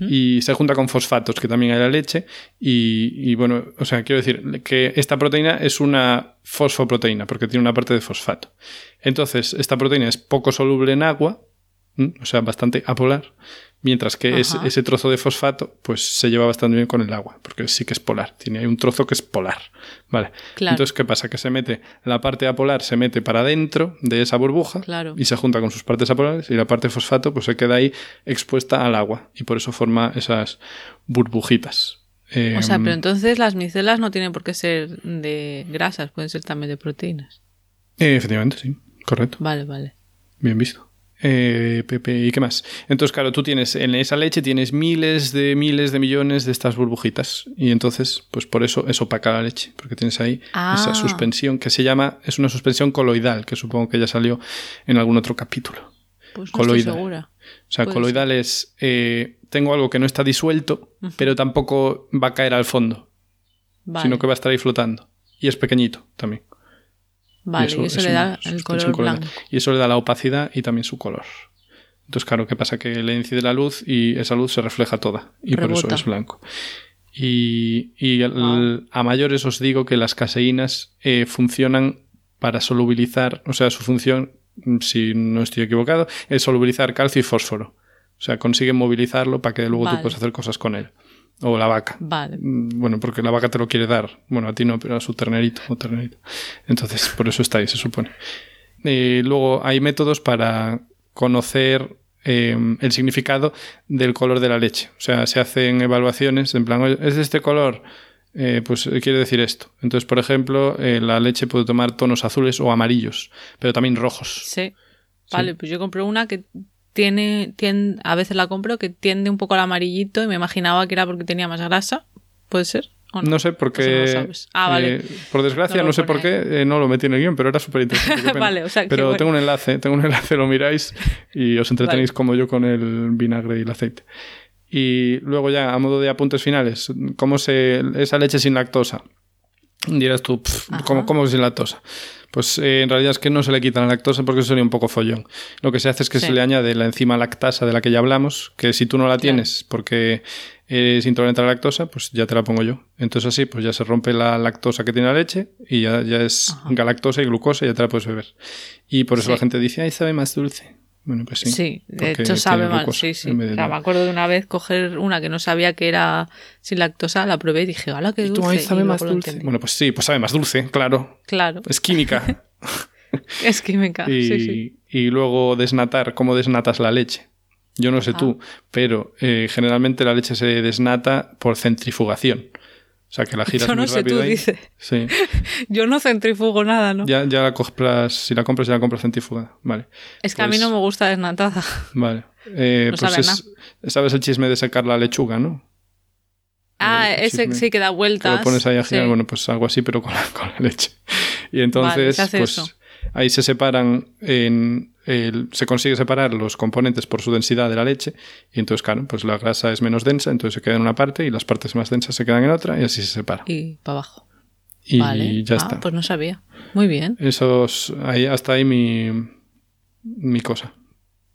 Speaker 2: Y se junta con fosfatos, que también hay en la leche. Y, bueno, o sea, quiero decir que esta proteína es una fosfoproteína, porque tiene una parte de fosfato. Entonces, esta proteína es poco soluble en agua, o sea, bastante apolar, mientras que ese, trozo de fosfato pues se lleva bastante bien con el agua, porque sí que es polar, tiene ahí un trozo que es polar, ¿vale?
Speaker 1: Claro.
Speaker 2: Entonces, ¿qué pasa? Que se mete, la parte apolar se mete para adentro de esa burbuja
Speaker 1: Claro.
Speaker 2: y se junta con sus partes apolares y la parte fosfato pues se queda ahí expuesta al agua y por eso forma esas burbujitas.
Speaker 1: O sea,
Speaker 2: Em,
Speaker 1: pero entonces las micelas no tienen por qué ser de grasas, pueden ser también de proteínas.
Speaker 2: eh, efectivamente, sí, correcto.
Speaker 1: Vale, vale.
Speaker 2: Bien visto. Eh, Pepe, ¿y qué más? Entonces, claro, tú tienes en esa leche tienes miles de miles de millones de estas burbujitas y entonces, pues por eso es opaca la leche, porque tienes ahí
Speaker 1: Ah.
Speaker 2: esa suspensión que se llama, es una suspensión coloidal, que supongo que ya salió en algún otro capítulo.
Speaker 1: Pues no
Speaker 2: Coloidal.
Speaker 1: estoy segura.
Speaker 2: O sea, coloidal es, eh, tengo algo que no está disuelto, pero tampoco va a caer al fondo,
Speaker 1: Vale,
Speaker 2: sino que va a estar ahí flotando. Y es pequeñito también.
Speaker 1: Vale, y eso,
Speaker 2: es
Speaker 1: le da el color blanco.
Speaker 2: Y eso le da la opacidad y también su color. Entonces, claro, ¿qué pasa? Que le incide la luz y esa luz se refleja toda. Y por eso es blanco. Y, y el-
Speaker 1: Wow.
Speaker 2: a mayores os digo que las caseínas eh, funcionan para solubilizar, o sea, su función, mm, si no estoy equivocado, es solubilizar calcio y fósforo. O sea, consiguen movilizarlo para que luego
Speaker 1: Vale.
Speaker 2: tú puedas hacer cosas con él. O la vaca.
Speaker 1: Vale.
Speaker 2: Mm, Bueno, porque la vaca te lo quiere dar. Bueno, a ti no, pero a su ternerito o ternerito. Entonces, por eso está ahí, se supone. Eh, luego, hay métodos para conocer eh, el significado del color de la leche. O sea, se hacen evaluaciones en plan, "Oye, ¿es de este color? Eh, pues eh, quiere decir esto. Entonces, por ejemplo, la leche puede tomar tonos azules o amarillos, pero también rojos.
Speaker 1: Sí. Vale, pues yo compré una que tiene, tiene, a veces la compro, que tiende un poco al amarillito y me imaginaba que era porque tenía más grasa. ¿Puede ser? ¿o
Speaker 2: No sé por
Speaker 1: no lo
Speaker 2: qué.
Speaker 1: Ah, vale.
Speaker 2: eh, por desgracia,
Speaker 1: No
Speaker 2: no, sé por qué, eh, no lo metí en el guion, pero era súper interesante. [LAUGHS]
Speaker 1: Vale, o sea,
Speaker 2: pero
Speaker 1: bueno.
Speaker 2: tengo un enlace, tengo un enlace, lo miráis y os entretenéis
Speaker 1: Vale.
Speaker 2: como yo con el vinagre y el aceite. Y luego ya, a modo de apuntes finales, ¿cómo se. esa leche sin lactosa? Dirás tú,
Speaker 1: Ajá.
Speaker 2: ¿cómo, sin lactosa? Pues eh, en realidad es que no se le quita la lactosa porque eso sería un poco follón. Lo que se hace es que
Speaker 1: Sí.
Speaker 2: se le añade la enzima lactasa de la que ya hablamos, que si tú no la tienes porque eres intolerante a la lactosa, pues ya te la pongo yo. Entonces así, pues ya se rompe la lactosa que tiene la leche y ya, ya es
Speaker 1: Ajá.
Speaker 2: galactosa y glucosa y ya te la puedes beber. Y por eso
Speaker 1: Sí.
Speaker 2: la gente dice, ay, sabe más dulce. Bueno, pues sí.
Speaker 1: Sí, de hecho sabe mal,
Speaker 2: glucosa
Speaker 1: sí, sí. O sea, me acuerdo de una vez coger una que no sabía que era sin lactosa, la probé y dije, ¡hala, qué
Speaker 2: Y
Speaker 1: dulce!
Speaker 2: tú, ay, sabe
Speaker 1: y
Speaker 2: más dulce. Bueno, pues sí, pues sabe más dulce, claro.
Speaker 1: Claro,
Speaker 2: Es química. [LAUGHS]
Speaker 1: es química,
Speaker 2: y,
Speaker 1: sí, sí.
Speaker 2: y luego desnatar, ¿cómo desnatas la leche? Yo no sé
Speaker 1: Ah.
Speaker 2: tú, pero eh, generalmente la leche se desnata por centrifugación. O sea, que la giras
Speaker 1: Yo no
Speaker 2: muy
Speaker 1: sé, tú
Speaker 2: ahí.
Speaker 1: dices.
Speaker 2: Sí. [LAUGHS]
Speaker 1: Yo no centrifugo nada, ¿no?
Speaker 2: Ya, ya la compras, si la compras, ya la compras centrifugada. Vale.
Speaker 1: es que a mí
Speaker 2: pues-
Speaker 1: no me gusta desnatada.
Speaker 2: Vale. [LAUGHS] Eh,
Speaker 1: No
Speaker 2: pues
Speaker 1: sabe
Speaker 2: es- sabes el chisme de secar la lechuga, ¿no?
Speaker 1: Ah,
Speaker 2: Eh,
Speaker 1: ese sí que da
Speaker 2: Que
Speaker 1: vueltas.
Speaker 2: lo pones ahí a girar,
Speaker 1: sí.
Speaker 2: bueno, pues algo así, pero con la, [LAUGHS] con la leche. Y entonces, pues
Speaker 1: eso.
Speaker 2: ahí se separan, en el- se consigue separar los componentes por su densidad de la leche. Y entonces, claro, pues la grasa es menos densa, entonces se queda en una parte y las partes más densas se quedan en otra y así se separa.
Speaker 1: Y para abajo.
Speaker 2: Y
Speaker 1: vale.
Speaker 2: ya
Speaker 1: Ah,
Speaker 2: está.
Speaker 1: Pues no sabía. Muy bien.
Speaker 2: Esos, ahí, hasta ahí mi, mi cosa.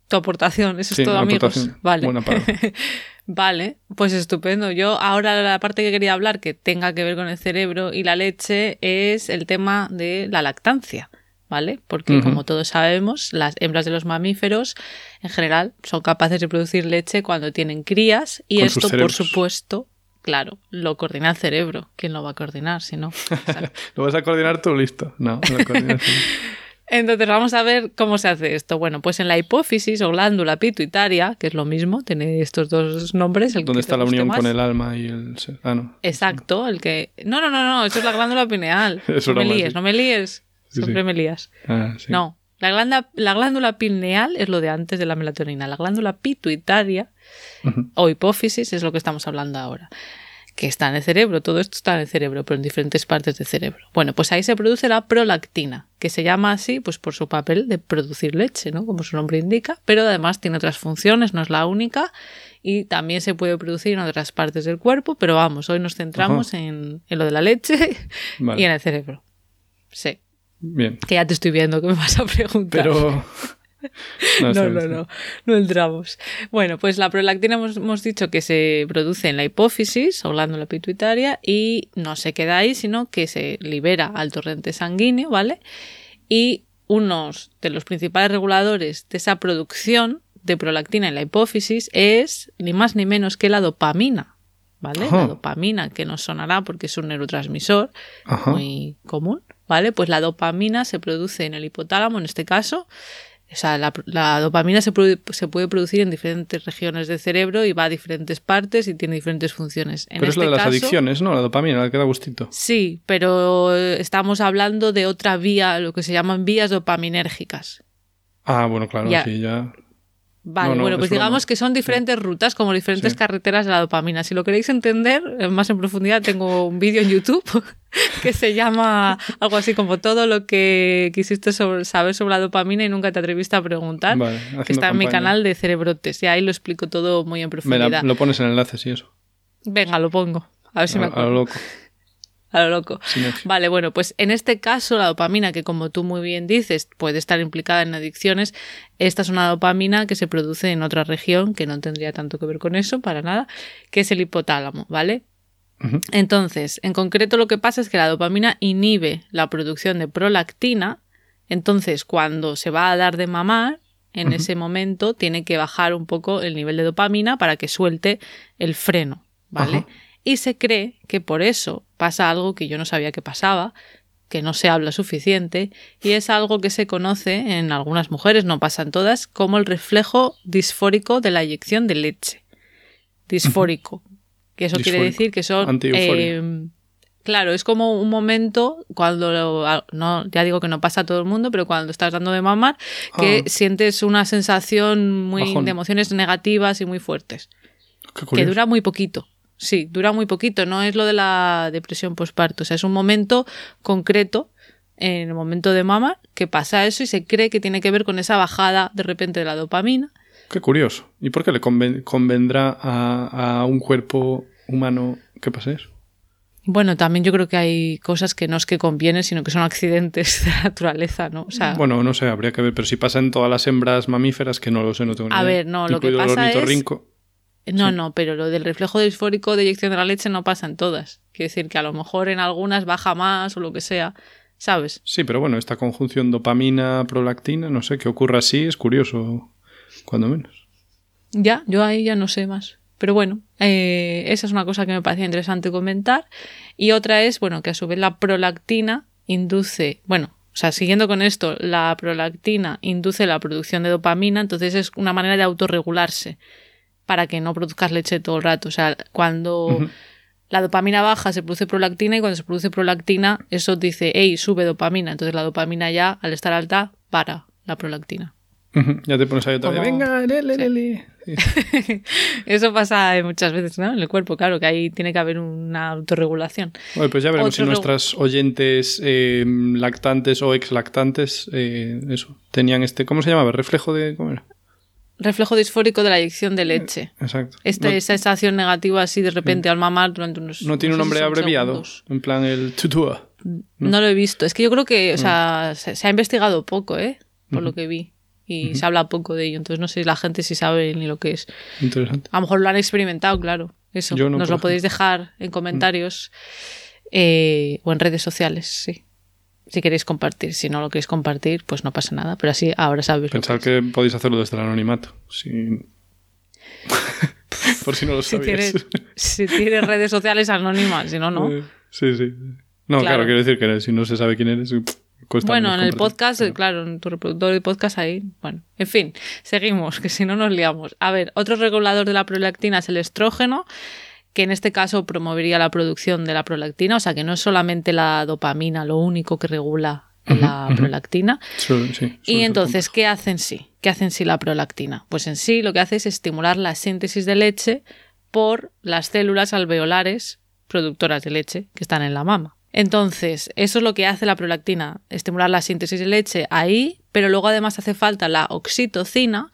Speaker 1: Tu aportación, eso
Speaker 2: Sí,
Speaker 1: es todo, amigos. Vale.
Speaker 2: Buena. [LAUGHS]
Speaker 1: Vale, pues estupendo. Yo ahora la parte que quería hablar que tenga que ver con el cerebro y la leche es el tema de la lactancia, ¿vale? Porque como todos sabemos, las hembras de los mamíferos en general son capaces de producir leche cuando tienen crías y
Speaker 2: Con
Speaker 1: esto, por supuesto, claro, lo coordina el cerebro. ¿Quién lo va a coordinar si no? [LAUGHS]
Speaker 2: ¿Lo vas a coordinar tú? Listo. No, la coordinación. [LAUGHS]
Speaker 1: Entonces vamos a ver cómo se hace esto. Bueno, pues en la hipófisis o glándula pituitaria, que es lo mismo, tiene estos dos nombres. El
Speaker 2: ¿Dónde está la unión
Speaker 1: más.
Speaker 2: con el alma y el ser? Ah, no.
Speaker 1: Exacto, el que... No, no, no, no, eso es la glándula pineal. [LAUGHS] No me líes, no me líes. Siempre
Speaker 2: sí.
Speaker 1: me lías.
Speaker 2: Ah, sí.
Speaker 1: No, la glándula, la glándula pineal es lo de antes de la melatonina. La glándula pituitaria o hipófisis es lo que estamos hablando ahora. Que está en el cerebro, todo esto está en el cerebro, pero en diferentes partes del cerebro. Bueno, pues ahí se produce la prolactina, que se llama así pues por su papel de producir leche, ¿no? Como su nombre indica, pero además tiene otras funciones, no es la única, y también se puede producir en otras partes del cuerpo, pero vamos, hoy nos centramos en, en lo de la leche [LAUGHS]
Speaker 2: Vale.
Speaker 1: y en el cerebro. Sí,
Speaker 2: Bien.
Speaker 1: que ya te estoy viendo que me vas a preguntar.
Speaker 2: Pero. [LAUGHS] No,
Speaker 1: No, no, no, no entramos. Bueno, pues la prolactina hemos, hemos dicho que se produce en la hipófisis o glándula pituitaria y no se queda ahí, sino que se libera al torrente sanguíneo, ¿vale? Y unos de los principales reguladores de esa producción de prolactina en la hipófisis es ni más ni menos que la dopamina, ¿vale?
Speaker 2: Ajá.
Speaker 1: La dopamina, que nos sonará porque es un neurotransmisor
Speaker 2: Ajá.
Speaker 1: muy común, ¿vale? Pues la dopamina se produce en el hipotálamo, en este caso. O sea, la, la dopamina se, produ- se puede producir en diferentes regiones del cerebro y va a diferentes partes y tiene diferentes funciones. En
Speaker 2: Pero es la
Speaker 1: este
Speaker 2: de las
Speaker 1: caso-
Speaker 2: adicciones, ¿no? La dopamina, la que da gustito.
Speaker 1: Sí, pero estamos hablando de otra vía, lo que se llaman vías dopaminérgicas.
Speaker 2: Ah, bueno, claro,
Speaker 1: Ya.
Speaker 2: sí, ya.
Speaker 1: Vale,
Speaker 2: No, no,
Speaker 1: bueno,
Speaker 2: es
Speaker 1: pues digamos que son diferentes rutas, como diferentes
Speaker 2: Sí.
Speaker 1: carreteras de la dopamina. Si lo queréis entender eh, más en profundidad, tengo un vídeo en YouTube [LAUGHS] que se llama algo así como todo lo que quisiste sobre- saber sobre la dopamina y nunca te atreviste a preguntar,
Speaker 2: Vale,
Speaker 1: que está en mi canal de Cerebrotes. Y ahí lo explico todo muy en
Speaker 2: Me la-
Speaker 1: profundidad.
Speaker 2: lo pones en enlaces y eso.
Speaker 1: Venga, lo pongo. A ver si me
Speaker 2: a, lo loco.
Speaker 1: A lo loco. Vale, bueno, pues en este caso la dopamina, que como tú muy bien dices, puede estar implicada en adicciones, esta es una dopamina que se produce en otra región que no tendría tanto que ver con eso, para nada, que es el hipotálamo, ¿vale? Entonces, en concreto lo que pasa es que la dopamina inhibe la producción de prolactina, entonces cuando se va a dar de mamar, en ese momento tiene que bajar un poco el nivel de dopamina para que suelte el freno, ¿vale? Y se cree que por eso pasa algo que yo no sabía que pasaba, que no se habla suficiente, y es algo que se conoce en algunas mujeres, no pasan todas, como el reflejo disfórico de la eyección de leche. Disfórico. Que eso quiere decir que son... Eh, claro, es como un momento cuando, lo- no, ya digo que no pasa a todo el mundo, pero cuando estás dando de mamar, que
Speaker 2: Ah.
Speaker 1: sientes una sensación muy
Speaker 2: Bajón.
Speaker 1: de emociones negativas y muy fuertes que dura muy poquito. Sí, dura muy poquito, no es lo de la depresión postparto, o sea, es un momento concreto en el momento de mama que pasa eso y se cree que tiene que ver con esa bajada de repente de la dopamina.
Speaker 2: Qué curioso. ¿Y por qué le convendrá a, a un cuerpo humano que pase eso?
Speaker 1: Bueno, también yo creo que hay cosas que no es que convienen, sino que son accidentes de la naturaleza, ¿no? O sea,
Speaker 2: bueno, no sé, habría que ver, pero si pasa en todas las hembras mamíferas, que no lo sé, no tengo ni
Speaker 1: A
Speaker 2: idea.
Speaker 1: ver, no, lo que pasa es... No, no, pero lo del reflejo disfórico de eyección de la leche no pasa en todas. Quiere decir que a lo mejor en algunas baja más o lo que sea, ¿sabes?
Speaker 2: Sí, pero bueno, esta conjunción dopamina-prolactina, no sé, que ocurra así, es curioso, cuando menos.
Speaker 1: Ya, yo ahí ya no sé más. Pero bueno, eh, esa es una cosa que me parecía interesante comentar. Y otra es, bueno, que a su vez la prolactina induce, bueno, o sea, siguiendo con esto, la prolactina induce la producción de dopamina, entonces es una manera de autorregularse para que no produzcas leche todo el rato. O sea, cuando la dopamina baja se produce prolactina y cuando se produce prolactina eso dice, hey, sube dopamina. Entonces la dopamina ya, al estar alta, para la prolactina.
Speaker 2: Ya te pones ahí otra vez. Venga, le, [LAUGHS]
Speaker 1: Eso pasa muchas veces, ¿no? En el cuerpo, claro, que ahí tiene que haber una autorregulación.
Speaker 2: Bueno, pues ya veremos si nuestras oyentes eh, lactantes o ex lactantes, eh, eso, tenían este, ¿cómo se llamaba? Reflejo de. ¿Cómo era?
Speaker 1: Reflejo disfórico de la eyección de leche.
Speaker 2: Exacto.
Speaker 1: Esta sensación negativa así de repente al mamar durante unos.
Speaker 2: No tiene un nombre abreviado, en plan el tutua.
Speaker 1: No. lo he visto. Es que yo creo que, o sea, se, ha investigado poco, ¿eh? Por lo que vi y se habla poco de ello. Entonces no sé la gente si sabe ni lo que es.
Speaker 2: Interesante.
Speaker 1: A lo mejor lo han experimentado, claro. Eso. Nos lo podéis dejar en comentarios eh, o en redes sociales, sí. Si queréis compartir. Si no lo queréis compartir, pues no pasa nada. Pero así ahora sabéis.
Speaker 2: Pensad que, podéis hacerlo desde el anonimato. [LAUGHS] Por si no lo sabéis.
Speaker 1: Si tienes, redes sociales anónimas, si no, no.
Speaker 2: Sí, sí. No, claro, quiero decir que si no se sabe quién eres,
Speaker 1: bueno, en el podcast, claro, en tu reproductor de podcast ahí. Bueno, en fin, seguimos, que si no nos liamos. A ver, otro regulador de la prolactina es el estrógeno, que en este caso promovería la producción de la prolactina, o sea que no es solamente la dopamina lo único que regula la prolactina. y entonces, ¿qué hace en sí? ¿Qué hace en sí la prolactina? Pues en sí lo que hace es estimular la síntesis de leche por las células alveolares productoras de leche que están en la mama. Entonces, eso es lo que hace la prolactina, estimular la síntesis de leche ahí, pero luego además hace falta la oxitocina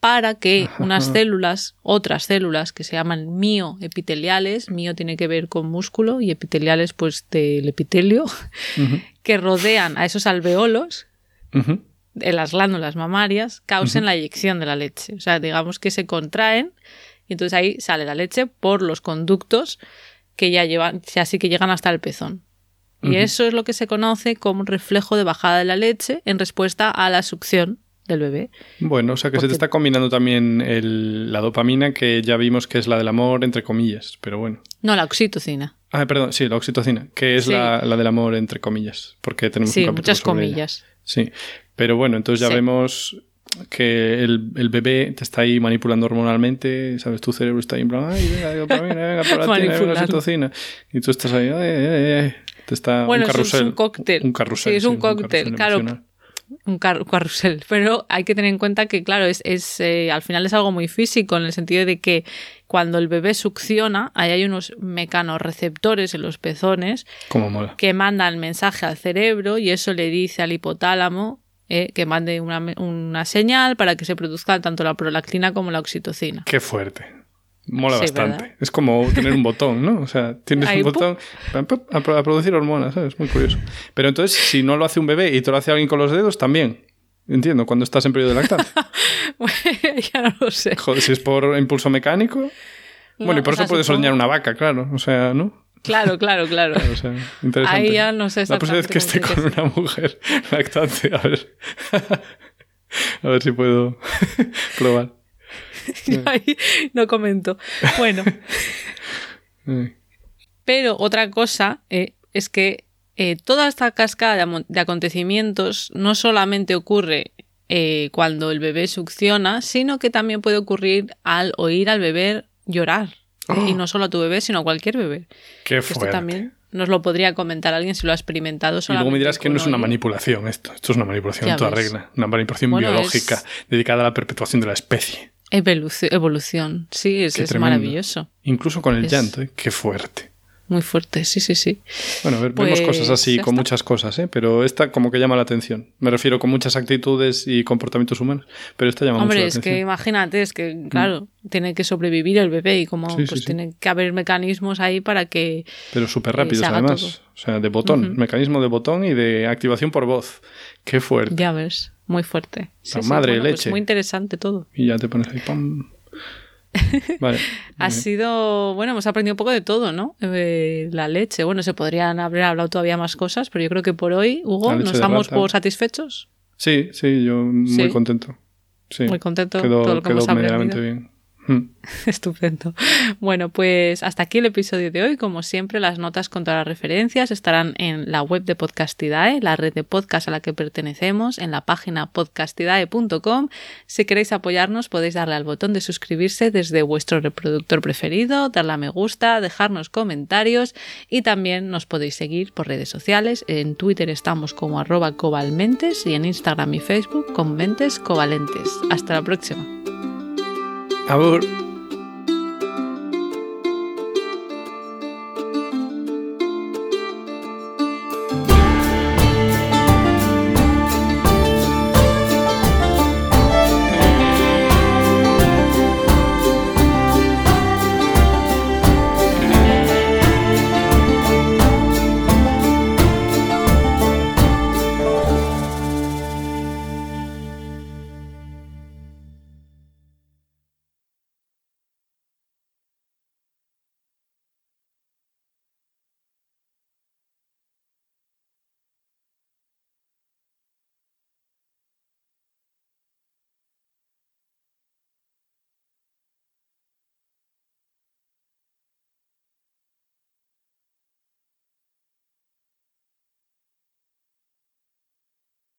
Speaker 1: para que unas células, otras células que se llaman mioepiteliales, mio tiene que ver con músculo y epiteliales pues del epitelio, [LAUGHS] que rodean a esos alveolos de las glándulas mamarias, causen la eyección de la leche. O sea, digamos que se contraen y entonces ahí sale la leche por los conductos que ya llevan, así que llegan hasta el pezón. Y eso es lo que se conoce como reflejo de bajada de la leche en respuesta a la succión del bebé.
Speaker 2: Bueno, o sea que se te está combinando también la dopamina, que ya vimos que es la del amor, entre comillas, pero bueno.
Speaker 1: No, la oxitocina.
Speaker 2: Ah, perdón, sí, la oxitocina, que es la, del amor, entre comillas, porque tenemos
Speaker 1: sí, muchas comillas.
Speaker 2: Sí, pero bueno, entonces ya vemos que el, bebé te está ahí manipulando hormonalmente, ¿sabes? Tu cerebro está ahí en plan, ay, venga, dopamina, venga, la [LAUGHS] oxitocina. Y tú estás ahí, ay, ay, ay está
Speaker 1: bueno,
Speaker 2: un carrusel.
Speaker 1: Es un cóctel.
Speaker 2: Un carrusel.
Speaker 1: Sí, es un cóctel, claro. Un carrusel. [LAUGHS] Pero hay que tener en cuenta que, claro, es, es eh, al final es algo muy físico, en el sentido de que cuando el bebé succiona, ahí hay unos mecanorreceptores en los pezones que mandan mensaje al cerebro y eso le dice al hipotálamo eh, que mande una, una, señal para que se produzca tanto la prolactina como la oxitocina.
Speaker 2: Qué fuerte. Mola bastante. Es como tener un botón, ¿no? O sea, tienes un botón a, producir hormonas, ¿sabes? Muy curioso. Pero entonces, si no lo hace un bebé y te lo hace alguien con los dedos, también. Entiendo, cuando estás en periodo de lactancia. [LAUGHS]
Speaker 1: ya no lo sé.
Speaker 2: Joder, si es por impulso mecánico. bueno, y por eso puedes soñar una vaca, claro. O sea, ¿no?
Speaker 1: Claro, claro, claro.
Speaker 2: o sea, interesante.
Speaker 1: Ahí ya no sé
Speaker 2: La próxima vez que esté con una mujer lactante, a ver. [LAUGHS] a ver si puedo [LAUGHS] probar. [LAUGHS]
Speaker 1: no comento. Bueno. [LAUGHS] Pero otra cosa eh, es que eh, toda esta cascada de, acontecimientos no solamente ocurre eh, cuando el bebé succiona, sino que también puede ocurrir al oír al bebé llorar. Y no solo a tu bebé, sino a cualquier bebé.
Speaker 2: Qué fuerte.
Speaker 1: Esto también nos lo podría comentar alguien si lo ha experimentado.
Speaker 2: Y luego me dirás que no es una manipulación esto. Esto es una manipulación en toda regla. Una manipulación biológica dedicada a la perpetuación de la especie.
Speaker 1: Evolución, evolución. sí, es, es maravilloso.
Speaker 2: Incluso con el
Speaker 1: Es-
Speaker 2: llanto, ¿eh? Qué fuerte.
Speaker 1: Muy fuerte, sí, sí, sí.
Speaker 2: Bueno, a ver, vemos
Speaker 1: Pues,
Speaker 2: cosas así con muchas cosas, ¿eh? Pero esta como que llama la atención. Me refiero con muchas actitudes y comportamientos humanos, pero esta llama
Speaker 1: Hombre,
Speaker 2: mucho la
Speaker 1: es que
Speaker 2: atención.
Speaker 1: imagínate, es que, claro, tiene que sobrevivir el bebé y como
Speaker 2: Sí, sí,
Speaker 1: pues
Speaker 2: sí.
Speaker 1: tiene que haber mecanismos ahí para que
Speaker 2: Pero súper
Speaker 1: eh,
Speaker 2: rápidos
Speaker 1: se haga
Speaker 2: además.
Speaker 1: todo.
Speaker 2: O sea, de botón,
Speaker 1: Ujú.
Speaker 2: mecanismo de botón y de activación por voz. Qué fuerte.
Speaker 1: ya ves, muy fuerte.
Speaker 2: La madre
Speaker 1: bueno, pues
Speaker 2: leche.
Speaker 1: muy interesante todo.
Speaker 2: Y ya te pones ahí, ¡pam! [LAUGHS] Vale.
Speaker 1: Ha sido, bueno, hemos aprendido un poco de todo, ¿no? Eh, la leche. Bueno, se podrían haber hablado todavía más cosas, pero yo creo que por hoy, Hugo, nos damos por satisfechos.
Speaker 2: Sí, sí, yo muy
Speaker 1: Sí.
Speaker 2: contento. Sí.
Speaker 1: Muy contento
Speaker 2: Quedó,
Speaker 1: todo lo que
Speaker 2: quedó
Speaker 1: hemos
Speaker 2: medianamente bien. Mm. [LAUGHS]
Speaker 1: Estupendo. Bueno, pues hasta aquí el episodio de hoy. Como siempre, las notas con todas las referencias estarán en la web de Podcastidae, la red de podcast a la que pertenecemos, en la página podcastidae.com. Si queréis apoyarnos, podéis darle al botón de suscribirse desde vuestro reproductor preferido, darle a me gusta, dejarnos comentarios y también nos podéis seguir por redes sociales. En Twitter estamos como arroba cobalmentes y en Instagram y Facebook con mentes covalentes. Hasta la próxima.
Speaker 2: Abur.